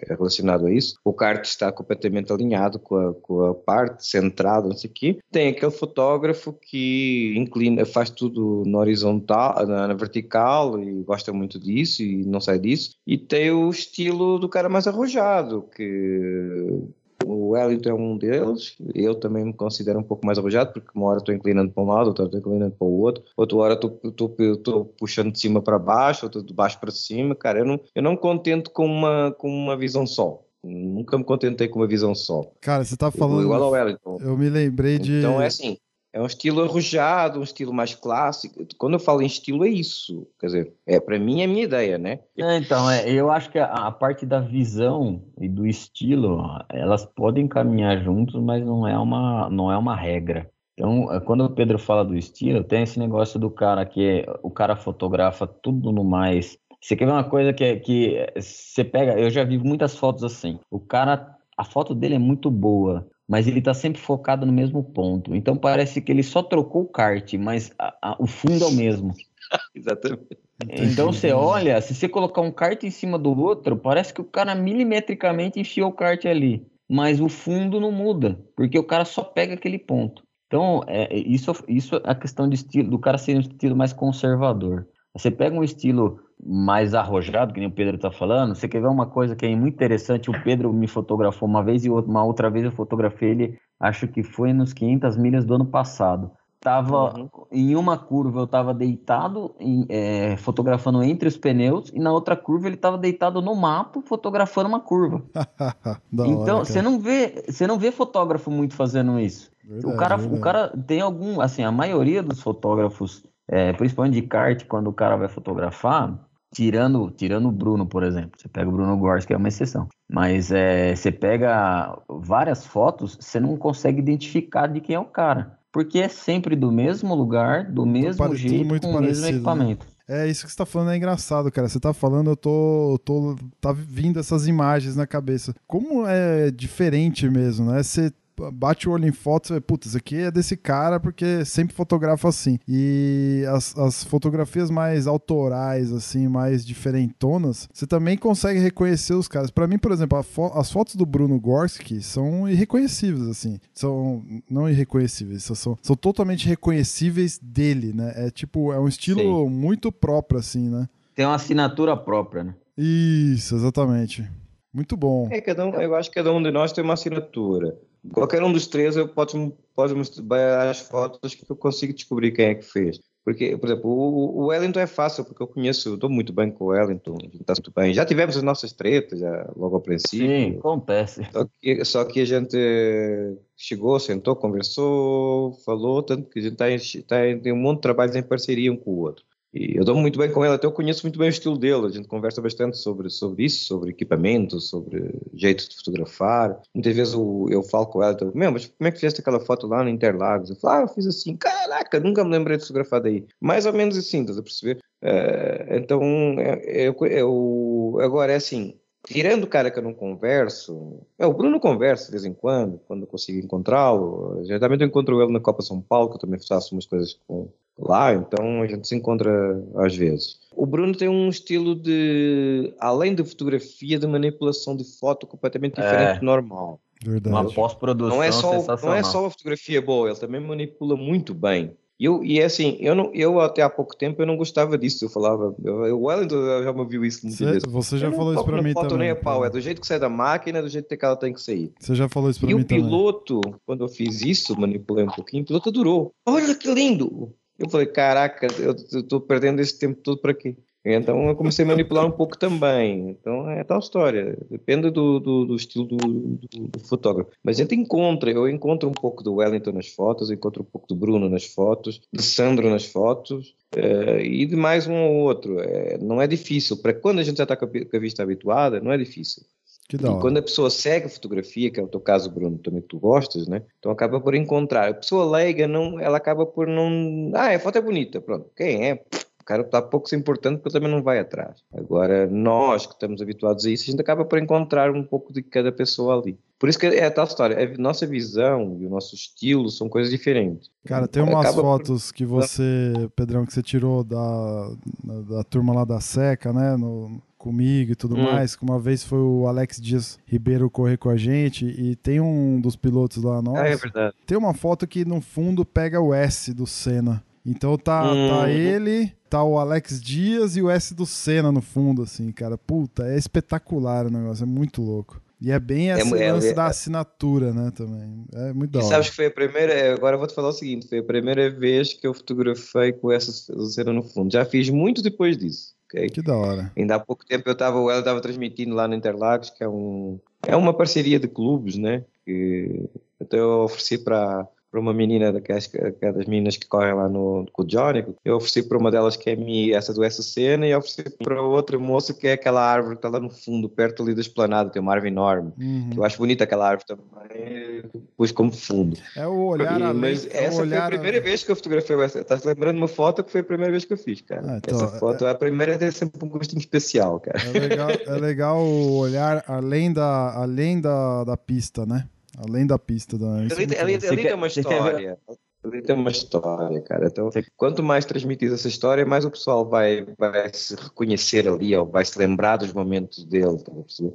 relacionado a isso. O kart está completamente alinhado com a, com a parte centrada, não sei o quê. Tem aquele fotógrafo que inclina, faz tudo na horizontal, na, na, vertical e gosta muito disso e não sai disso. E tem o estilo do cara mais arrojado, que o Wellington é um deles, eu também me considero um pouco mais arrojado, porque uma hora estou inclinando para um lado, outra estou inclinando para o outro, outra hora estou puxando de cima para baixo, outra de baixo para cima, cara, eu não, eu não me contento com uma, com uma visão só. Nunca me contentei com uma visão só. Cara, você está falando. Igual ao Wellington. Eu me lembrei de. Então é assim. É um estilo arrojado, um estilo mais clássico. Quando eu falo em estilo, é isso. Quer dizer, é para mim é a minha ideia, né? É, então, é, eu acho que a, a, parte da visão e do estilo, elas podem caminhar juntos, mas não é uma, não é uma regra. Então, é, quando o Pedro fala do estilo, tem esse negócio do cara que é, o cara fotografa tudo no mais. Você quer ver uma coisa que, que você pega, eu já vi muitas fotos assim. O cara, a foto dele é muito boa, mas ele está sempre focado no mesmo ponto. Então parece que ele só trocou o kart, mas a, a, o fundo é o mesmo. Exatamente. Então você olha, se você colocar um kart em cima do outro, parece que o cara milimetricamente enfiou o kart ali, mas o fundo não muda, porque o cara só pega aquele ponto. Então, é, isso, isso é a questão de estilo, do cara ser um estilo mais conservador. Você pega um estilo mais arrojado, que nem o Pedro está falando, você quer ver uma coisa que é muito interessante, o Pedro me fotografou uma vez e uma outra vez eu fotografei ele, acho que foi nos 500 milhas do ano passado. Tava uhum. em uma curva eu estava deitado em, é, fotografando entre os pneus e na outra curva ele estava deitado no mato fotografando uma curva. então você não vê você não vê fotógrafo muito fazendo isso. Verdade, o, cara, verdade. o cara tem algum, assim, a maioria dos fotógrafos, é, principalmente de kart, quando o cara vai fotografar, tirando, tirando o Bruno, por exemplo, você pega o Bruno Gors, que é uma exceção, mas é, você pega várias fotos, você não consegue identificar de quem é o cara, porque é sempre do mesmo lugar, do mesmo pare- jeito, muito com o mesmo parecido, né? equipamento. É, isso que você tá falando é engraçado, cara. Você tá falando, eu tô, eu tô. Tá vindo essas imagens na cabeça. Como é diferente mesmo, né? Você bate o olho em fotos e vê, putz, isso aqui é desse cara porque sempre fotografa assim. E as, as fotografias mais autorais, assim, mais diferentonas, você também consegue reconhecer os caras. Pra mim, por exemplo, fo- as fotos do Bruno Gorski são irreconhecíveis, assim. São não irreconhecíveis, são- são, totalmente reconhecíveis dele, né? É tipo, é um estilo muito próprio, assim, né? Tem uma assinatura própria, né? Isso, exatamente. Muito bom. É, cada um, eu acho que cada um de nós tem uma assinatura. Qualquer um dos três eu posso, posso mostrar as fotos que eu consigo descobrir quem é que fez. Porque, por exemplo, o, o Wellington é fácil, porque eu conheço, estou muito bem com o Wellington, está muito bem. Já tivemos as nossas tretas, já logo ao princípio. Sim, acontece. Só que, só que a gente chegou, sentou, conversou, falou, tanto que a gente tá, tá em- tem um monte de trabalhos em parceria um com o outro. E eu dou muito bem com ele, até eu conheço muito bem o estilo dele, a gente conversa bastante sobre, sobre isso, sobre equipamento, sobre jeito de fotografar. Muitas vezes eu, eu falo com ela, então, meu, mas como é que fizeste aquela foto lá no Interlagos? Eu falo, ah, eu fiz assim, caraca, nunca me lembrei de fotografar daí. Mais ou menos assim, estás a perceber? Eh, então, é- eu, eu, agora é assim, Tirando o cara que eu não converso, é, o Bruno conversa de vez em quando, quando eu consigo encontrá-lo. Geralmente eu encontro ele na Copa São Paulo, que eu também faço umas coisas com lá, então a gente se encontra às vezes. O Bruno tem um estilo de, além de fotografia, de manipulação de foto completamente diferente É. do normal. Verdade. Uma pós-produção Não é, só, sensacional. não é só a fotografia boa, ele também manipula muito bem. E eu, e é assim, eu, não, eu até há pouco tempo eu não gostava disso, eu falava, eu, o Wellington já me ouviu isso muitas Cê- vezes. você já falou isso na mim foto também. nem a pau, é do jeito que sai da máquina, é do jeito que ela tem que sair. Você já falou isso pra E mim o também. piloto, quando eu fiz isso, manipulei um pouquinho, o piloto adorou. Olha que lindo! Eu falei, caraca, eu estou perdendo esse tempo todo para quê? Então eu comecei a manipular um pouco também. Então é tal história. Depende do, do, do estilo do, do- fotógrafo. Mas a gente encontra, eu encontro um pouco do Wellington nas fotos, encontro um pouco do Bruno nas fotos, de Sandro nas fotos eh, e de mais um ou outro. Eh, não é difícil. Para quando a gente já está com a vista habituada, não é difícil. Que da E hora. quando a pessoa segue a fotografia, que é o teu caso, Bruno, também que tu gostas, né? Então acaba por encontrar. A pessoa leiga, não, ela acaba por não. Ah, a foto é bonita, pronto. Quem é? O cara está pouco se importando porque também não vai atrás. Agora, nós que estamos habituados a isso, a gente acaba por encontrar um pouco de cada pessoa ali. Por isso que é a tal história. A nossa visão e o nosso estilo são coisas diferentes. Cara, tem umas Acaba por- fotos que você, Pedrão, que você tirou da, da, da turma lá da Seca, né? No, comigo e tudo Hum. mais. Que uma vez foi o Alex Dias Ribeiro correr com a gente. E tem um dos pilotos lá, nossa. Ah, é verdade. Tem uma foto que no fundo pega o S do Senna. Então tá, Hum. tá ele, tá o Alex Dias e o S do Senna no fundo, assim, cara. Puta, é espetacular o negócio, é muito louco. E é bem esse é- lance é- da assinatura, né, também. É muito da E hora. sabes que foi a primeira, agora eu vou te falar o seguinte, foi a primeira vez que eu fotografei com essa cena no fundo. Já fiz muito depois disso, Que da hora. Ainda há pouco tempo eu estava, ela estava transmitindo lá no Interlagos, que é um é uma parceria de clubes, né? Que até eu ofereci para para uma menina daquelas que é das meninas que correm lá no com o Johnny, eu ofereci para uma delas que é minha, essa do SCN e ofereci para outra moça que é aquela árvore que está lá no fundo, perto ali da esplanada, tem uma árvore enorme. Uhum. Eu acho bonita aquela árvore também, pus como fundo. É o olhar E- além. mas é essa foi a primeira vez que eu fotografei essa. Estás lembrando uma foto que foi a primeira vez que eu fiz, cara. Ah, então, essa foto é a primeira tem sempre um gostinho especial, cara. É legal, é legal o olhar além da, além da, da pista, né? Além da pista. Da, é Ali, ali, ali quer- tem uma história. Ali tem uma história, cara. Então, quanto mais transmitir essa história, mais o pessoal vai, vai se reconhecer ali, ou vai se lembrar dos momentos dele. Tá Se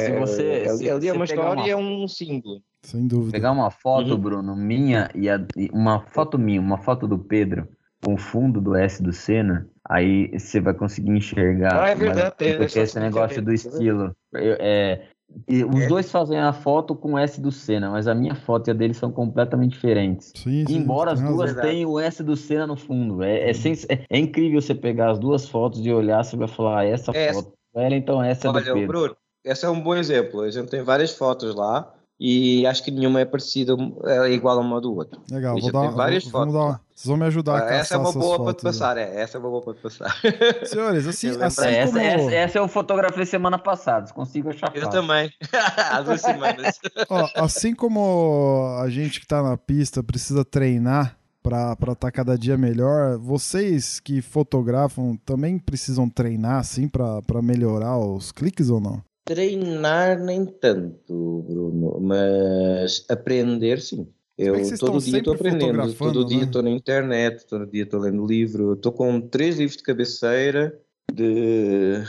é- você- ali, se ali é uma história uma- e é um símbolo. Sem dúvida. Pegar uma foto, Uhum. Bruno, minha e, a- e uma foto minha, uma foto do Pedro com o fundo do S do Senna, aí você vai conseguir enxergar. Ah, é verdade, menos, é, Porque é esse negócio do diferente, estilo. Eu- é, e os É. dois fazem a foto com o S do Senna, mas a minha foto e a dele são completamente diferentes. Sim, sim, Embora as duas Verdade. tenham o S do Senna no fundo. É, é, sens- é- é incrível você pegar as duas fotos e olhar, você vai falar, ah, essa É, foto. Ela, então essa é do Olha, Pedro. Bruno, esse é um bom exemplo. A gente tem várias fotos lá e acho que nenhuma é parecida, é igual a uma do outro. Legal, vou já dar tem várias vou- fotos. vamos dar- Vocês vão me ajudar a Ah, caçar essa é uma essas boa para passar, é, essa é uma boa para te passar. Senhores, assim, assim essa, como... essa, essa eu fotografei semana passada, consigo achar Eu fácil. também, há duas semanas. Ó, assim como a gente que tá na pista precisa treinar pra estar cada dia melhor, vocês que fotografam também precisam treinar assim pra pra melhorar os cliques ou não? Treinar nem tanto, Bruno, mas aprender sim. Eu todo dia estou aprendendo, fotografando, todo dia estou na internet, todo dia estou lendo livro, estou com três livros de cabeceira de,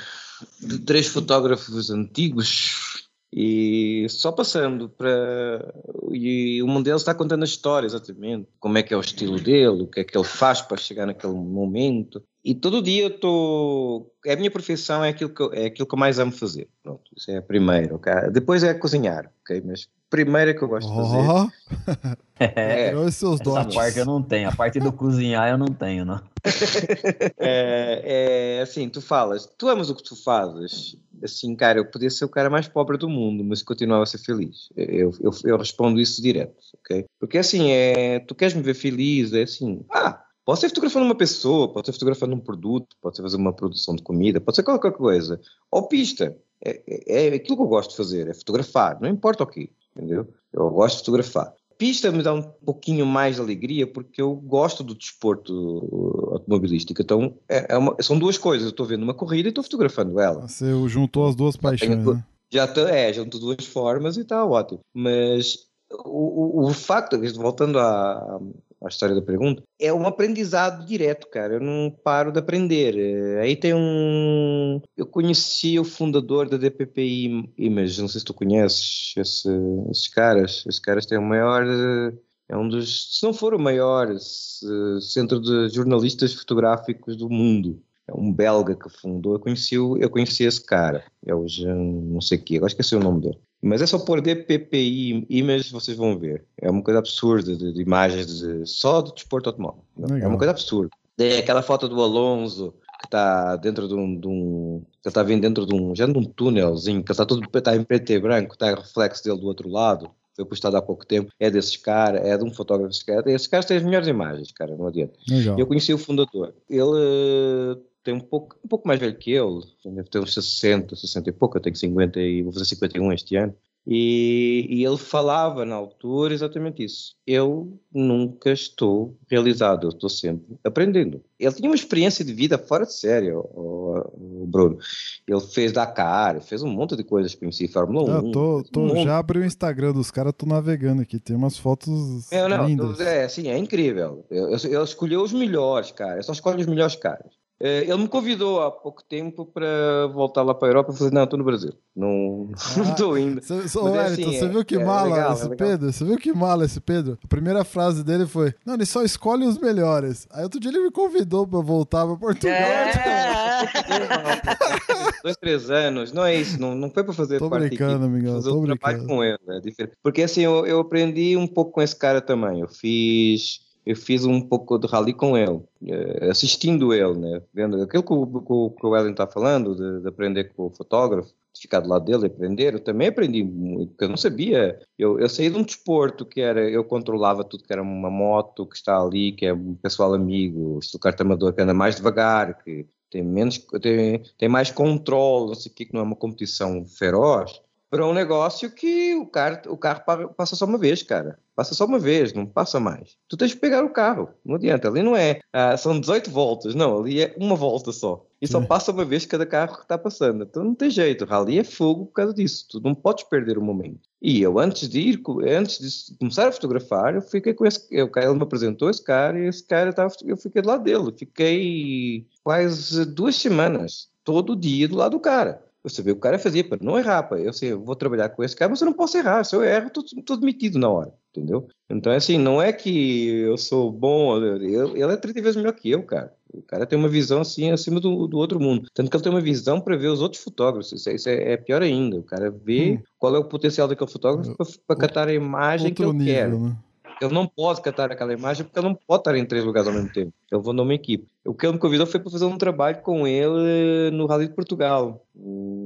de três fotógrafos antigos. E só passando para e um deles está contando a história exatamente, como é que é o estilo dele, o que é que ele faz para chegar naquele momento. E todo dia eu estou. A minha profissão é aquilo, que eu, é aquilo que eu mais amo fazer. Pronto, isso é a primeira, ok? Depois é cozinhar, ok? Mas primeiro é que eu gosto de fazer. Ó, É, tirou os seus Essa dotes. parte eu não tenho. A parte do cozinhar eu não tenho, não. é, é assim, tu falas, tu amas o que tu fazes. Assim, cara, eu podia ser o cara mais pobre do mundo, mas continuava a ser feliz. Eu, eu, eu respondo isso direto, ok? Porque assim, é, tu queres me ver feliz, é assim, ah, pode ser fotografando uma pessoa, pode ser fotografando um produto, pode ser fazer uma produção de comida, pode ser qualquer coisa. Ou pista. É, é, é aquilo que eu gosto de fazer, é fotografar, não importa o quê, entendeu? Eu gosto de fotografar. Pista me dá um pouquinho mais de alegria porque eu gosto do desporto automobilístico. Então, é, é uma- são duas coisas. Eu estou vendo uma corrida e estou fotografando ela. Você juntou as duas paixões, né? Já tô, é, junto duas formas e está ótimo. Mas o, o, o facto, voltando à, à história da pergunta, é um aprendizado direto, cara. Eu não paro de aprender. Eh, Aí tem um. Eu conheci o fundador da DPPI Image, não sei se tu conheces esse- esses caras. Esses caras têm o maior. eh, É um dos, se não for o maior eh, centro de jornalistas fotográficos do mundo. É um belga que fundou. Eu conheci, eu conheci esse cara. É o Jean, não sei o quê, agora esqueci o nome dele. Mas é só pôr DPPI Images, vocês vão ver. É uma coisa absurda de, de imagens de, só do desporto automóvel. É Legal. uma coisa absurda. É aquela foto do Alonso que está dentro de um. De um que está vindo dentro de um. já de um túnelzinho, que está tudo tá em preto e branco, está reflexo dele do outro lado. Foi postado há pouco tempo. É desses caras, é de um fotógrafo. Esses caras, caras têm as melhores imagens, cara, não adianta. Legal. Eu conheci o fundador. Ele tem um pouco, um pouco mais velho que eu, deve ter uns 60, 60 e pouco, eu tenho 50 e vou fazer 51 este ano. E, e ele falava na altura exatamente isso. Eu nunca estou realizado, eu estou sempre aprendendo. Ele tinha uma experiência de vida fora de sério, o, Bruno. Ele fez Dakar, fez um monte de coisas, conheci Fórmula 1. Eu tô, um tô- monte. já abri o Instagram dos caras, tô navegando aqui. Tem umas fotos É, não, lindas. é, assim, é incrível. Eu- eu- Ele escolheu os melhores, cara. Eu só escolhe os melhores caras. Eh, Ele me convidou há pouco tempo para voltar lá para a Europa. Eu falei, não, estou no Brasil. Não Ah, estou indo. Cê, cê, Mas ô, é assim, você é- viu que é mala legal, é esse legal. Pedro? Você viu que mala esse Pedro? A primeira frase dele foi: Não, ele só escolhe os melhores. Aí outro dia ele me convidou pra eu voltar pra Portugal. É. Dois, três anos. Não é isso. Não, não foi para fazer Tô parte brincando, equipe, amigão, fazer tô o trabalho brincando. com ele. É diferente. Porque assim, eu, eu aprendi um pouco com esse cara também. Eu fiz, eu fiz um pouco de rally com ele, eh, assistindo ele, né? Vendo aquilo que o, que o, o Ellen está falando, de, de aprender com o fotógrafo, de ficar do lado dele e aprender. Eu também aprendi muito, porque eu não sabia. Eu, eu saí de um desporto que era, eu controlava tudo, que era uma moto que está ali, que é um pessoal amigo, estilo carta amador, que anda mais devagar, que tem menos, tem, tem mais controle, não sei o que, que não é uma competição feroz, para um negócio que o carro, o carro pa- passa só uma vez, cara. Passa só uma vez, não passa mais. Tu tens que pegar o carro, não adianta. Ali não é, ah, são 18 voltas, não, ali é uma volta só. E só Sim. passa uma vez cada carro que está passando. Então não tem jeito, rally é fogo por causa disso. Tu não podes perder o momento. E eu, antes de ir, antes de começar a fotografar, eu fiquei com esse. Eu, ele me apresentou esse cara e esse cara tava, eu fiquei do lado dele. Fiquei quase duas semanas, todo dia do lado do cara. Eu sabia o que o cara fazia para não errar. Pá. Eu sei, eu vou trabalhar com esse cara, mas eu não posso errar. Se eu erro, estou demitido na hora, entendeu? Então, assim, não é que eu sou bom, eu, ele é 30 vezes melhor que eu, cara. O cara tem uma visão assim acima do, do outro mundo. Tanto que ele tem uma visão para ver os outros fotógrafos. Isso, é- isso é, é pior ainda. O cara vê Hum. qual é o potencial daquele fotógrafo para catar a imagem que Outro ele quer. nível, né? Ele não pode catar aquela imagem porque ele não pode estar em três lugares ao mesmo tempo. Ele vou numa equipe. O que ele me convidou foi para fazer um trabalho com ele no Rally de Portugal,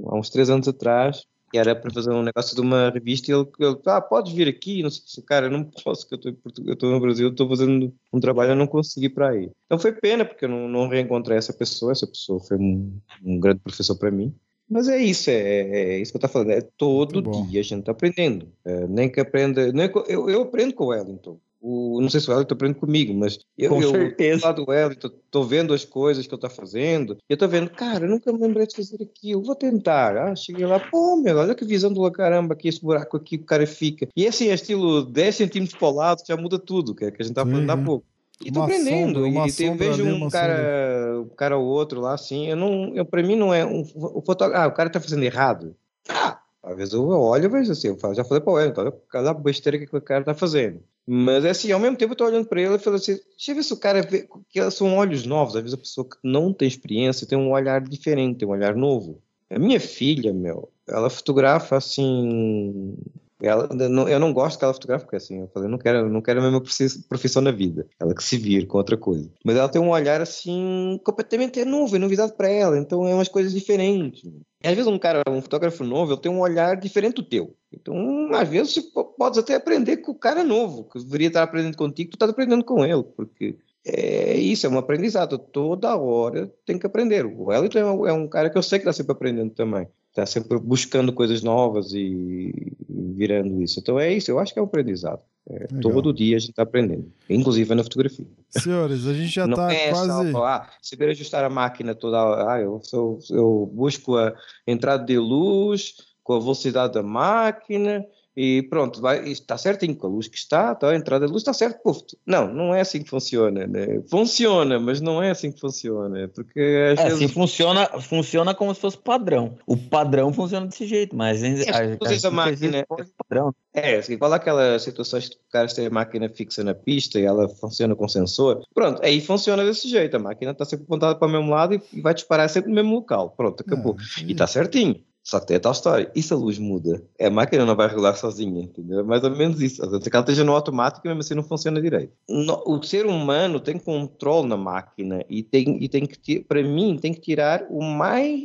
há uns três anos atrás. E era para fazer um negócio de uma revista e ele, ele ah, podes vir aqui, não sei se, cara, eu não posso, que eu estou no Brasil, estou fazendo um trabalho, eu não consegui para aí. Então foi pena, porque eu não, não reencontrei essa pessoa, essa pessoa foi um, um grande professor para mim. Mas é isso, é, é, isso que eu estou falando. É todo dia a gente está aprendendo. É, nem que aprenda. Nem, eu, eu aprendo com o Wellington. O, não sei se o Wellington aprende comigo, mas eu, com eu certeza. lá do Wellington, estou vendo as coisas que ele está fazendo, e eu estou vendo, cara, eu nunca me lembrei de fazer aquilo, vou tentar. Ah, cheguei lá, pô, meu, olha que visão do caramba, aqui esse buraco aqui, o cara fica. E assim, é estilo 10 centímetros para o lado, já muda tudo, que, é que a gente está falando há pouco. E tô aprendendo. Sombra, e tem, vejo um cara, um cara ou outro lá, assim, eu não, eu, pra mim não é um, o fotógrafo, ah, o cara tá fazendo errado. Ah, às vezes eu olho e vejo assim, eu já falei para ele, olha cada besteira que o cara tá fazendo. Mas é assim, ao mesmo tempo eu tô olhando para ele e falo assim, deixa eu ver se o cara vê, que são olhos novos, às vezes a pessoa que não tem experiência tem um olhar diferente, tem um olhar novo. A minha filha, meu, ela fotografa assim, ela, eu não gosto que ela fotografe, porque assim, eu falei, não quero, não quero a mesma profissão na vida. Ela que se vire com outra coisa. Mas ela tem um olhar assim, completamente novo, é novidade para ela, então é umas coisas diferentes. E às vezes um cara, um fotógrafo novo, ele tem um olhar diferente do teu. Então, às vezes, você pode até aprender com o cara novo, que deveria estar aprendendo contigo, tu estás aprendendo com ele, porque é isso, é um aprendizado. Toda hora tem que aprender. O Wellington é um, é um cara que eu sei que está sempre aprendendo também está sempre buscando coisas novas e virando isso. Então é isso, eu acho que é um aprendizado. É, todo dia a gente está aprendendo, inclusive na fotografia. Senhores, a gente já está é quase. Só, ah, saber ajustar a máquina toda. Ah, eu, eu, eu busco a entrada de luz com a velocidade da máquina e pronto, vai, está certinho com a luz que está, está a entrada de luz, está certo, puf. Não, não é assim que funciona, né? Funciona, mas não é assim que funciona, porque às é, vezes... assim, funciona, funciona como se fosse padrão. O padrão funciona desse jeito, mas... É, a, a, a máquina... Padrão. É, assim, qual é aquela situações que o cara tem a máquina fixa na pista e ela funciona com sensor, pronto, aí funciona desse jeito, a máquina está sempre apontada para o mesmo lado e vai disparar sempre no mesmo local, pronto, acabou. É, e está certinho. Só que tem a tal história. E se a luz muda? É, a máquina não vai regular sozinha, entendeu? É mais ou menos isso. Às vezes ela esteja no automático e mesmo assim não funciona direito. O ser humano tem controle na máquina e tem, e tem que, para mim, tem que tirar o mais.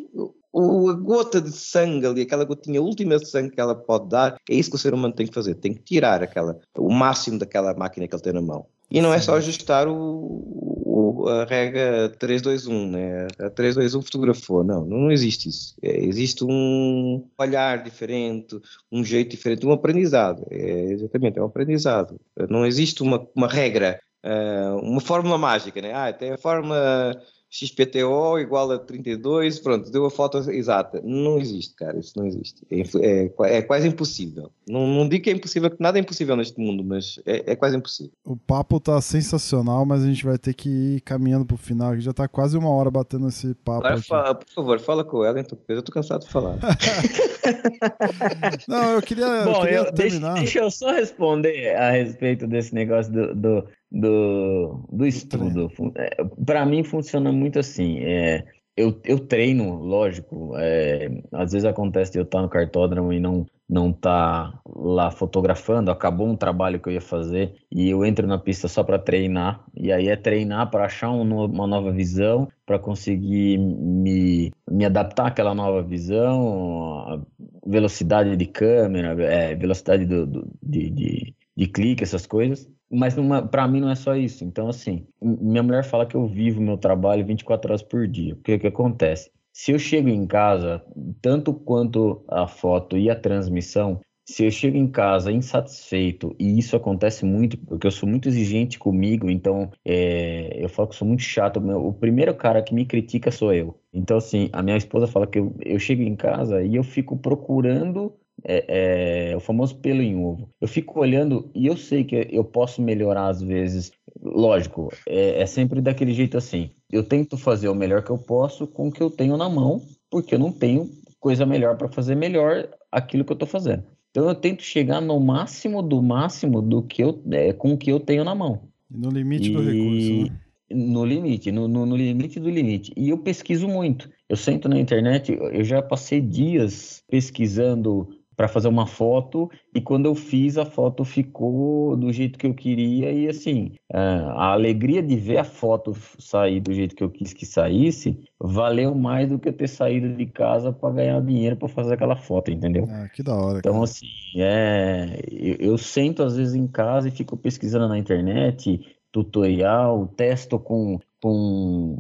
O, a gota de sangue ali, aquela gotinha última de sangue que ela pode dar, é isso que o ser humano tem que fazer. Tem que tirar aquela, o máximo daquela máquina que ele tem na mão. E não é só ajustar o, o, a regra 321, né? A 321 fotografou. Não, não existe isso. É, existe um olhar diferente, um jeito diferente, um aprendizado. É, exatamente, é um aprendizado. Não existe uma, uma regra, uh, uma fórmula mágica, né? Ah, tem a fórmula XPTO igual a 32, pronto, deu a foto exata. Não existe, cara, isso não existe. É, é, é quase impossível. Não, não, digo que é impossível, que nada é impossível neste mundo, mas é, é, quase impossível. O papo tá sensacional, mas a gente vai ter que ir caminhando pro final, que já tá quase uma hora batendo esse papo. Agora, fala, por favor, fala com ela, então, eu tô cansado de falar. não, eu queria, Bom, eu queria eu, terminar. Deixa, deixa, eu só responder a respeito desse negócio do, do do, do estudo. É, Para mim funciona muito assim. É, eu, eu treino, lógico. É, às vezes acontece de eu estar no cartódromo e não não tá lá fotografando, acabou um trabalho que eu ia fazer e eu entro na pista só para treinar. E aí é treinar para achar um, uma nova visão, para conseguir me, me adaptar àquela nova visão, velocidade de câmera, é, velocidade do, do de, de, de clique, essas coisas. Mas para mim não é só isso. Então, assim, minha mulher fala que eu vivo meu trabalho 24 horas por dia. Porque o que acontece? Se eu chego em casa, tanto quanto a foto e a transmissão, se eu chego em casa insatisfeito, e isso acontece muito, porque eu sou muito exigente comigo, então é, eu falo que sou muito chato. O primeiro cara que me critica sou eu. Então, assim, a minha esposa fala que eu, eu chego em casa e eu fico procurando é, é, o famoso pelo em ovo. Eu fico olhando e eu sei que eu posso melhorar às vezes. Lógico, é, é sempre daquele jeito assim. Eu tento fazer o melhor que eu posso com o que eu tenho na mão, porque eu não tenho coisa melhor para fazer melhor aquilo que eu estou fazendo. Então eu tento chegar no máximo do máximo do que eu é, com o que eu tenho na mão. No limite e... do recurso, né? No limite, no, no, no, limite do limite. E eu pesquiso muito. Eu sento na internet, eu já passei dias pesquisando para fazer uma foto e quando eu fiz a foto ficou do jeito que eu queria e assim é, a alegria de ver a foto sair do jeito que eu quis que saísse valeu mais do que eu ter saído de casa para ganhar dinheiro para fazer aquela foto, entendeu? Ah, que da hora. Então cara. assim é eu, eu sento às vezes em casa e fico pesquisando na internet tutorial, testo com com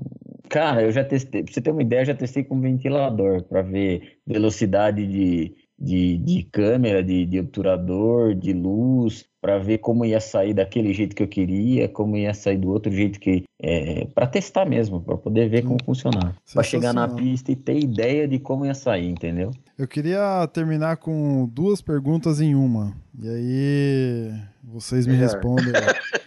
Cara, eu já testei, pra você ter uma ideia, eu já testei com ventilador para ver velocidade de, de, de câmera, de, de obturador, de luz, para ver como ia sair daquele jeito que eu queria, como ia sair do outro jeito que. É, para testar mesmo, para poder ver como funcionar. Para chegar na pista e ter ideia de como ia sair, entendeu? Eu queria terminar com duas perguntas em uma. E aí vocês me Melhor. respondem.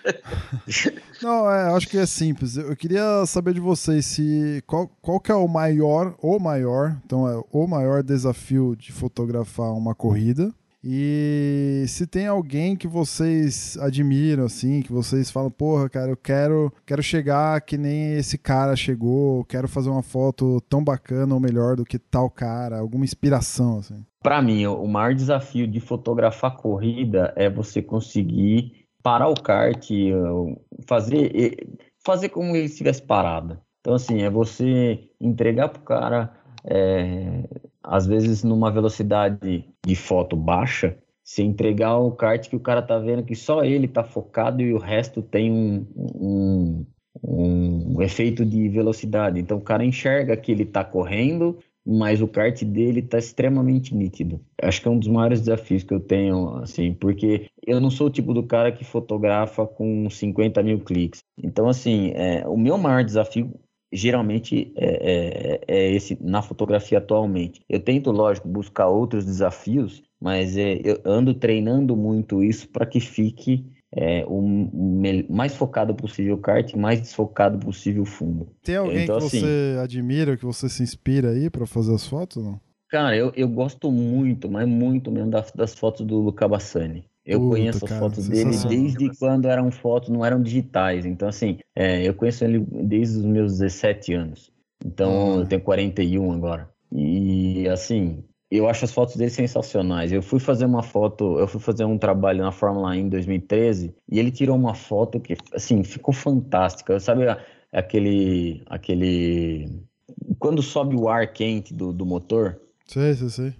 Não, é, acho que é simples. Eu queria saber de vocês se qual, qual que é o maior, o maior, então é o maior desafio de fotografar uma corrida. E se tem alguém que vocês admiram, assim, que vocês falam, porra, cara, eu quero, quero chegar que nem esse cara chegou, quero fazer uma foto tão bacana ou melhor do que tal cara, alguma inspiração, assim. Para mim, o maior desafio de fotografar corrida é você conseguir parar o kart, fazer, fazer como ele estivesse parado. Então, assim, é você entregar pro cara, é, às vezes numa velocidade de foto baixa, se entregar o kart que o cara tá vendo que só ele tá focado e o resto tem um, um, um efeito de velocidade. Então o cara enxerga que ele tá correndo mas o kart dele está extremamente nítido. Acho que é um dos maiores desafios que eu tenho, assim, porque eu não sou o tipo do cara que fotografa com 50 mil cliques. Então, assim, é, o meu maior desafio geralmente é, é, é, esse na fotografia atualmente. Eu tento, lógico, buscar outros desafios, mas é, eu ando treinando muito isso para que fique é, o mais focado possível kart, mais desfocado possível fundo. Tem alguém então, que assim, você admira, que você se inspira aí para fazer as fotos? Não? Cara, eu, eu gosto muito, mas muito mesmo das, das fotos do Luca Bassani. Eu Puta, conheço as fotos dele desde quando eram fotos, não eram digitais. Então, assim, é, eu conheço ele desde os meus 17 anos. Então, eu tenho 41 agora. E, assim, eu acho as fotos dele sensacionais. Eu fui fazer uma foto, eu fui fazer um trabalho na Fórmula 1 em 2013 e ele tirou uma foto que, assim, ficou fantástica. Sabe aquele, aquele, quando sobe o ar quente do, do motor? Sei, sei, sei.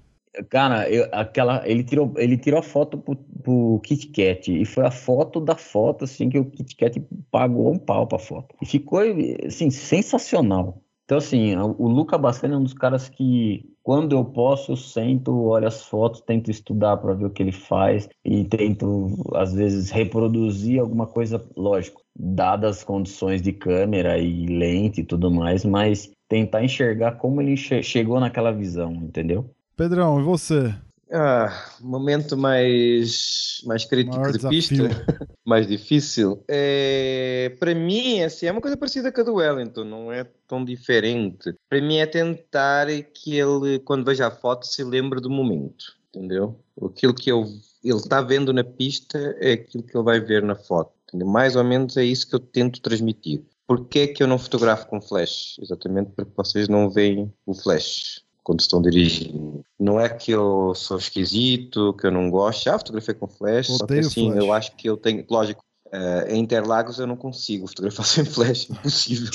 Cara, eu, aquela, ele tirou, ele tirou a foto pro, pro Kit Kat e foi a foto da foto, assim, que o Kit Kat pagou um pau pra foto. E ficou, assim, sensacional. Então, assim, o Luca Bassani é um dos caras que quando eu posso, eu sento, olho as fotos, tento estudar para ver o que ele faz e tento, às vezes, reproduzir alguma coisa, lógico, dadas as condições de câmera e lente e tudo mais, mas tentar enxergar como ele che chegou naquela visão, entendeu? Pedrão, e você? Ah, momento mais, mais crítico Maior de desafio. pista, mais difícil. É, para mim, assim, é uma coisa parecida com a do Wellington, não é tão diferente. Para mim é tentar que ele, quando veja a foto, se lembre do momento, entendeu? Aquilo que eu, ele está vendo na pista é aquilo que ele vai ver na foto. Entendeu? Mais ou menos é isso que eu tento transmitir. Porquê é que eu não fotografo com flash? Exatamente porque vocês não veem o flash quando estão dirigindo. Não é que eu sou esquisito, que eu não gosto. Já fotografei com flash, Odeio só que assim, flash. eu acho que eu tenho. Lógico, uh, em Interlagos eu não consigo fotografar sem flash, impossível.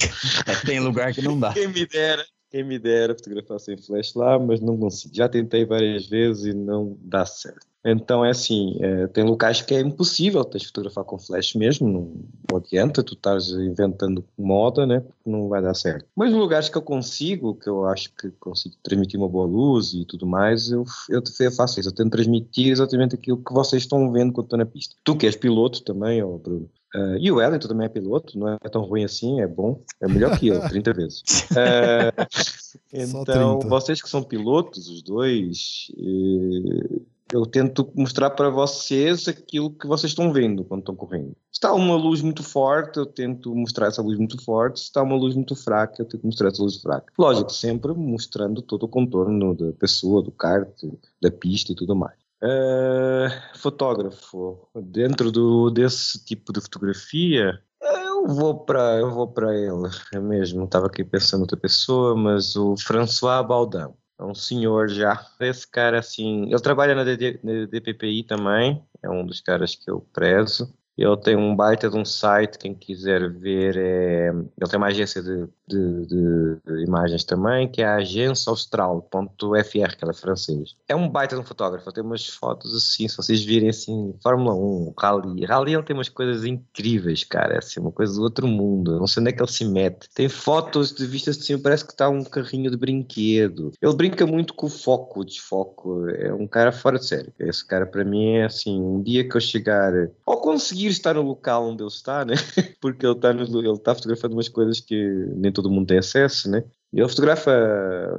É, tem lugar que não dá. Quem me dera. Quem me dera fotografar sem flash lá, mas não consigo. Já tentei várias vezes e não dá certo. Então é assim, é, tem locais que é impossível tens fotografar com flash mesmo, não, adianta tu estás inventando moda, né? Porque não vai dar certo. Mas lugares que eu consigo, que eu acho que consigo transmitir uma boa luz e tudo mais, eu, eu, eu faço isso, eu tento transmitir exatamente aquilo que vocês estão vendo quando estou na pista. Tu que és piloto também, ó, Bruno. Uh, e o Wellington também é piloto, não é tão ruim assim, é bom, é melhor que eu, 30 vezes. Uh, então, vocês que são pilotos, os dois, eu tento mostrar para vocês aquilo que vocês estão vendo quando estão correndo. Se está uma luz muito forte, eu tento mostrar essa luz muito forte. Se está uma luz muito fraca, eu tento mostrar essa luz fraca. Lógico, sempre mostrando todo o contorno da pessoa, do kart, da pista e tudo mais. Uh, fotógrafo, dentro do, desse tipo de fotografia, eu vou para eu vou para ele, é mesmo. Estava aqui pensando outra pessoa, mas o François Baudin É um senhor já. Esse cara, assim, ele trabalha na, DD, na DPPI também, é um dos caras que eu prezo. Ele tem um baita de um site, quem quiser ver, é... ele tem uma agência de, de, de, imagens também, que é a agência austral.fr, que ela é francês. É um baita de um fotógrafo, tem umas fotos assim, se vocês virem assim, Fórmula 1, Rally. Rally ele tem umas coisas incríveis, cara, é assim, uma coisa do outro mundo, não sei onde é que ele se mete. Tem fotos de vistas assim, parece que está um carrinho de brinquedo. Ele brinca muito com o foco, o desfoco, é um cara fora de série. Esse cara para mim é assim, um dia que eu chegar, ou conseguir conseguir estar no local onde ele está, né? Porque ele está, no, ele está fotografando umas coisas que nem todo mundo tem acesso, né? Ele fotografa,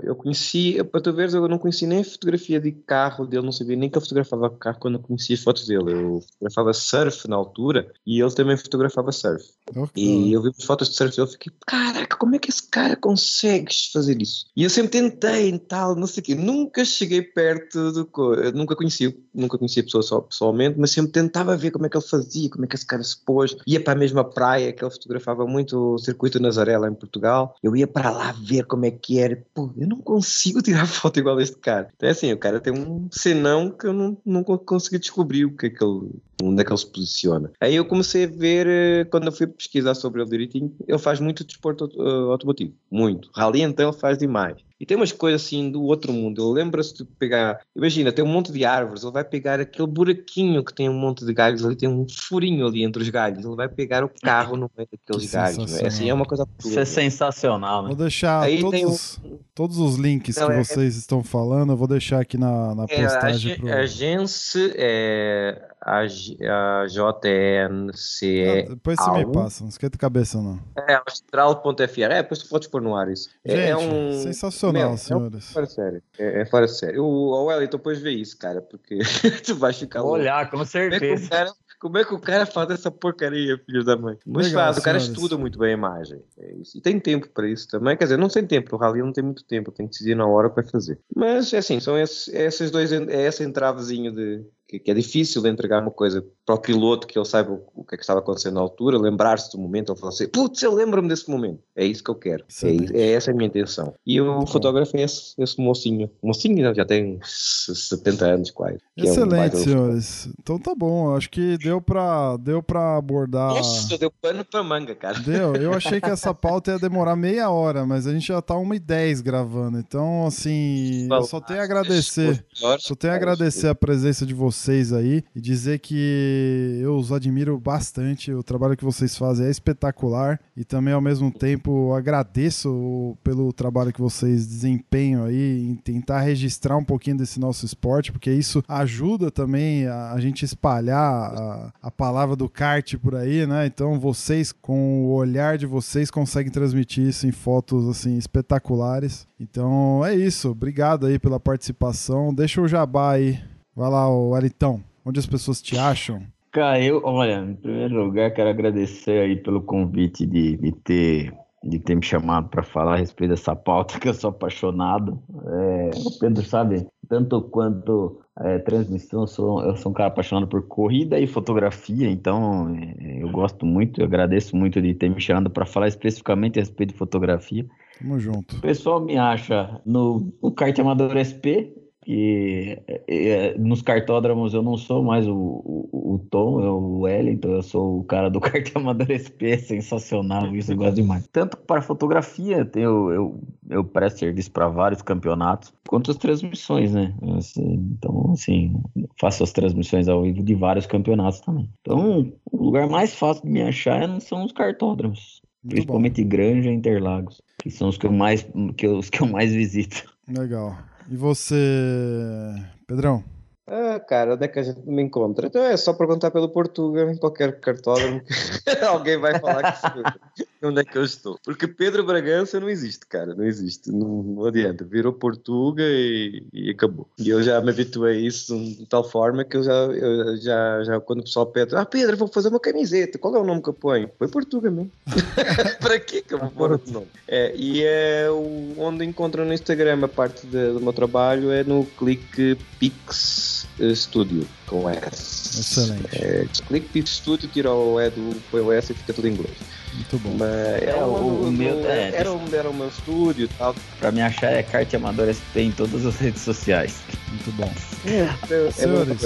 eu conheci, para tu veres, eu não conheci nem a fotografia de carro dele, não sabia nem que ele fotografava carro quando eu conhecia as fotos dele. Eu fotografava surf na altura e ele também fotografava surf. Okay. E eu vi as fotos de surf dele e fiquei, caraca, como é que esse cara consegue fazer isso? E eu sempre tentei e tal, não sei o quê. Nunca cheguei perto do. Eu nunca conheci, nunca conheci a pessoa só, pessoalmente, mas sempre tentava ver como é que ele fazia, como é que esse cara se pôs. Ia para a mesma praia que ele fotografava muito o circuito Nazaré lá em Portugal. Eu ia para lá ver como é que era. Pô, eu não consigo tirar foto igual a este cara. Então é assim, o cara tem um senão que eu não, não consegui descobrir o que é que ele, onde é que ele se posiciona. Aí eu comecei a ver, eh, quando eu fui pesquisar sobre ele direitinho, ele faz muito desporto uh, automotivo. Muito. Rally então ele faz demais. E tem umas coisas assim do outro mundo. Ele lembra-se de pegar. Imagina, tem um monte de árvores. Ele vai pegar aquele buraquinho que tem um monte de galhos ali, tem um furinho ali entre os galhos. Ele vai pegar o carro no meio daqueles galhos. É assim, é uma coisa. Isso é sensacional, né? Vou deixar Aí todos, um... todos os links então, que é... vocês estão falando. Eu vou deixar aqui na, na é, postagem. A, pro... Agência é a, a JNCE. Ah, depois você me passa, não esquenta a cabeça não. É, austral.fr. É, depois tu podes pôr no ar isso. É, é Gente, é um... sensacional, Meu, senhores. É fora sério. É, é fora sério. O, o Wellington depois vê isso, cara, porque tu vais ficar Vou olhar, com certeza. Como é, cara, como é que o cara faz essa porcaria, filho da mãe? Mas Legal, faz, o cara estuda muito bem a imagem. É isso. E tem tempo para isso também. Quer dizer, não tem tempo, o rally não tem muito tempo, tem que decidir na hora o que vai fazer. Mas é assim, são esses, esses dois, é esse entravezinho de, que, que, é difícil de entregar uma coisa para o piloto que ele saiba o que é que estava acontecendo na altura, lembrar-se do momento, ele falar assim, putz, eu lembro-me desse momento. É isso que eu quero. É, é, essa a minha intenção. E o fotógrafo é esse, esse mocinho. Mocinho já tem 70 anos quase. Excelente, é um senhores. Então tá bom, acho que deu para deu pra abordar... Nossa, deu pano pra manga, cara. Deu, eu achei que essa pauta ia demorar meia hora, mas a gente já tá uma e dez gravando, então assim, eu só tenho a agradecer, só tenho a agradecer a presença de vocês vocês aí e dizer que eu os admiro bastante. O trabalho que vocês fazem é espetacular e também ao mesmo tempo agradeço pelo trabalho que vocês desempenham aí em tentar registrar um pouquinho desse nosso esporte, porque isso ajuda também a, gente espalhar a, a palavra do kart por aí, né? Então vocês com o olhar de vocês conseguem transmitir isso em fotos assim espetaculares. Então é isso. Obrigado aí pela participação. Deixa o jabá aí Vai lá, o Aritão, onde as pessoas te acham? Cara, eu, olha, em primeiro lugar, quero agradecer aí pelo convite de, de ter de ter me chamado para falar a respeito dessa pauta, que eu sou apaixonado. É, o Pedro sabe, tanto quanto é, transmissão, eu sou, eu sou um cara apaixonado por corrida e fotografia, então é, eu gosto muito, eu agradeço muito de ter me chamado para falar especificamente a respeito de fotografia. Tamo junto. O pessoal me acha no, no Kart Amador SP, que é, é, nos cartódromos eu não sou mais o, o, o Tom, eu o Wellington, eu sou o cara do kart amador SP, é sensacional, isso eu gosto demais. Tanto para fotografia, eu, eu, eu presto serviço para vários campeonatos, quanto as transmissões, né? Assim, então, assim, faço as transmissões ao vivo de vários campeonatos também. Então, o lugar mais fácil de me achar são os cartódromos. Muito principalmente bom. Granja e Interlagos, que são os que eu mais, que os que eu mais visito. Legal. E você, Pedrão? Ah, cara, onde é que a gente me encontra? Então é só perguntar pelo Portugal em qualquer cartódromo que alguém vai falar que onde é que eu estou. Porque Pedro Bragança não existe, cara, não existe, não, não adianta. Virou Portuga e, e, acabou. E eu já me habituei a isso de tal forma que eu já, eu já, já quando o pessoal pede, ah, Pedro, vou fazer uma camiseta, qual é o nome que eu ponho? Foi Portuga mesmo. Para que que eu vou pôr outro nome? É, e é onde encontram no Instagram a parte de, do meu trabalho é no Click Pix Studio, com S. Excelente. É, clique Studio, tira o E do põe o S e fica tudo em inglês. Muito bom. Mas É, o- o meu- é, era, o, era o meu estúdio e tal. Pra me achar é Kart Amador SP em todas as redes sociais. Muito bom. É, é Senhores.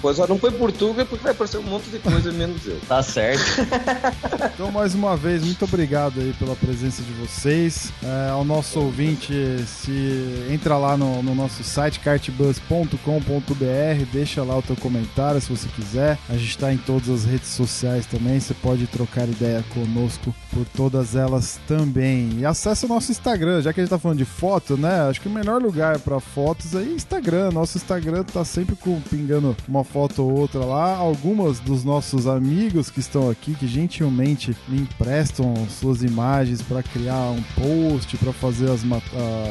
coisa. Só não foi Portugal porque vai aparecer um monte de coisa menos eu. Tá certo. Então, mais uma vez, muito obrigado aí pela presença de vocês. É, ao nosso ouvinte, se entra lá no, no nosso site cartbus.com.br, deixa lá o teu comentário se você quiser. A gente está em todas as redes sociais também, você pode trocar ideia conosco por todas elas também. E acessa o nosso Instagram, já que a gente tá falando de foto, né? Acho que o melhor lugar para fotos é Instagram. Nosso Instagram tá sempre com, pingando uma foto ou outra lá. Algumas dos nossos amigos que estão aqui, que gentilmente me emprestam suas imagens para criar um post, para fazer as,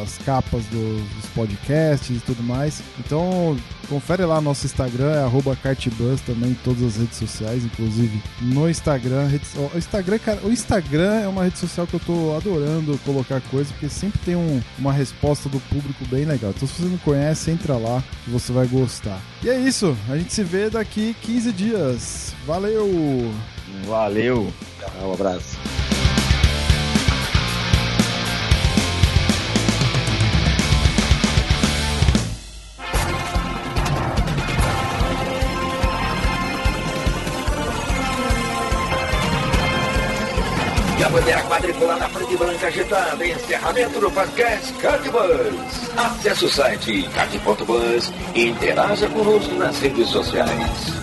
as capas do- dos podcasts e tudo mais. Então, confere lá nosso Instagram, é cartbus também todas as redes sociais, inclusive no Instagram. Redes- O Instagram, cara, o Instagram é uma rede social que eu tô adorando colocar coisa, porque sempre tem um- uma resposta do público bem legal. Então, se você não conhece, entra lá que você vai gostar. E é isso, a gente se vê daqui 15 dias. Valeu! Valeu. Um abraço. Bandeira quadriculada preta e branca agitada. Encerramento do podcast Cardbus. Acesse o site card.bus e interaja conosco nas redes sociais.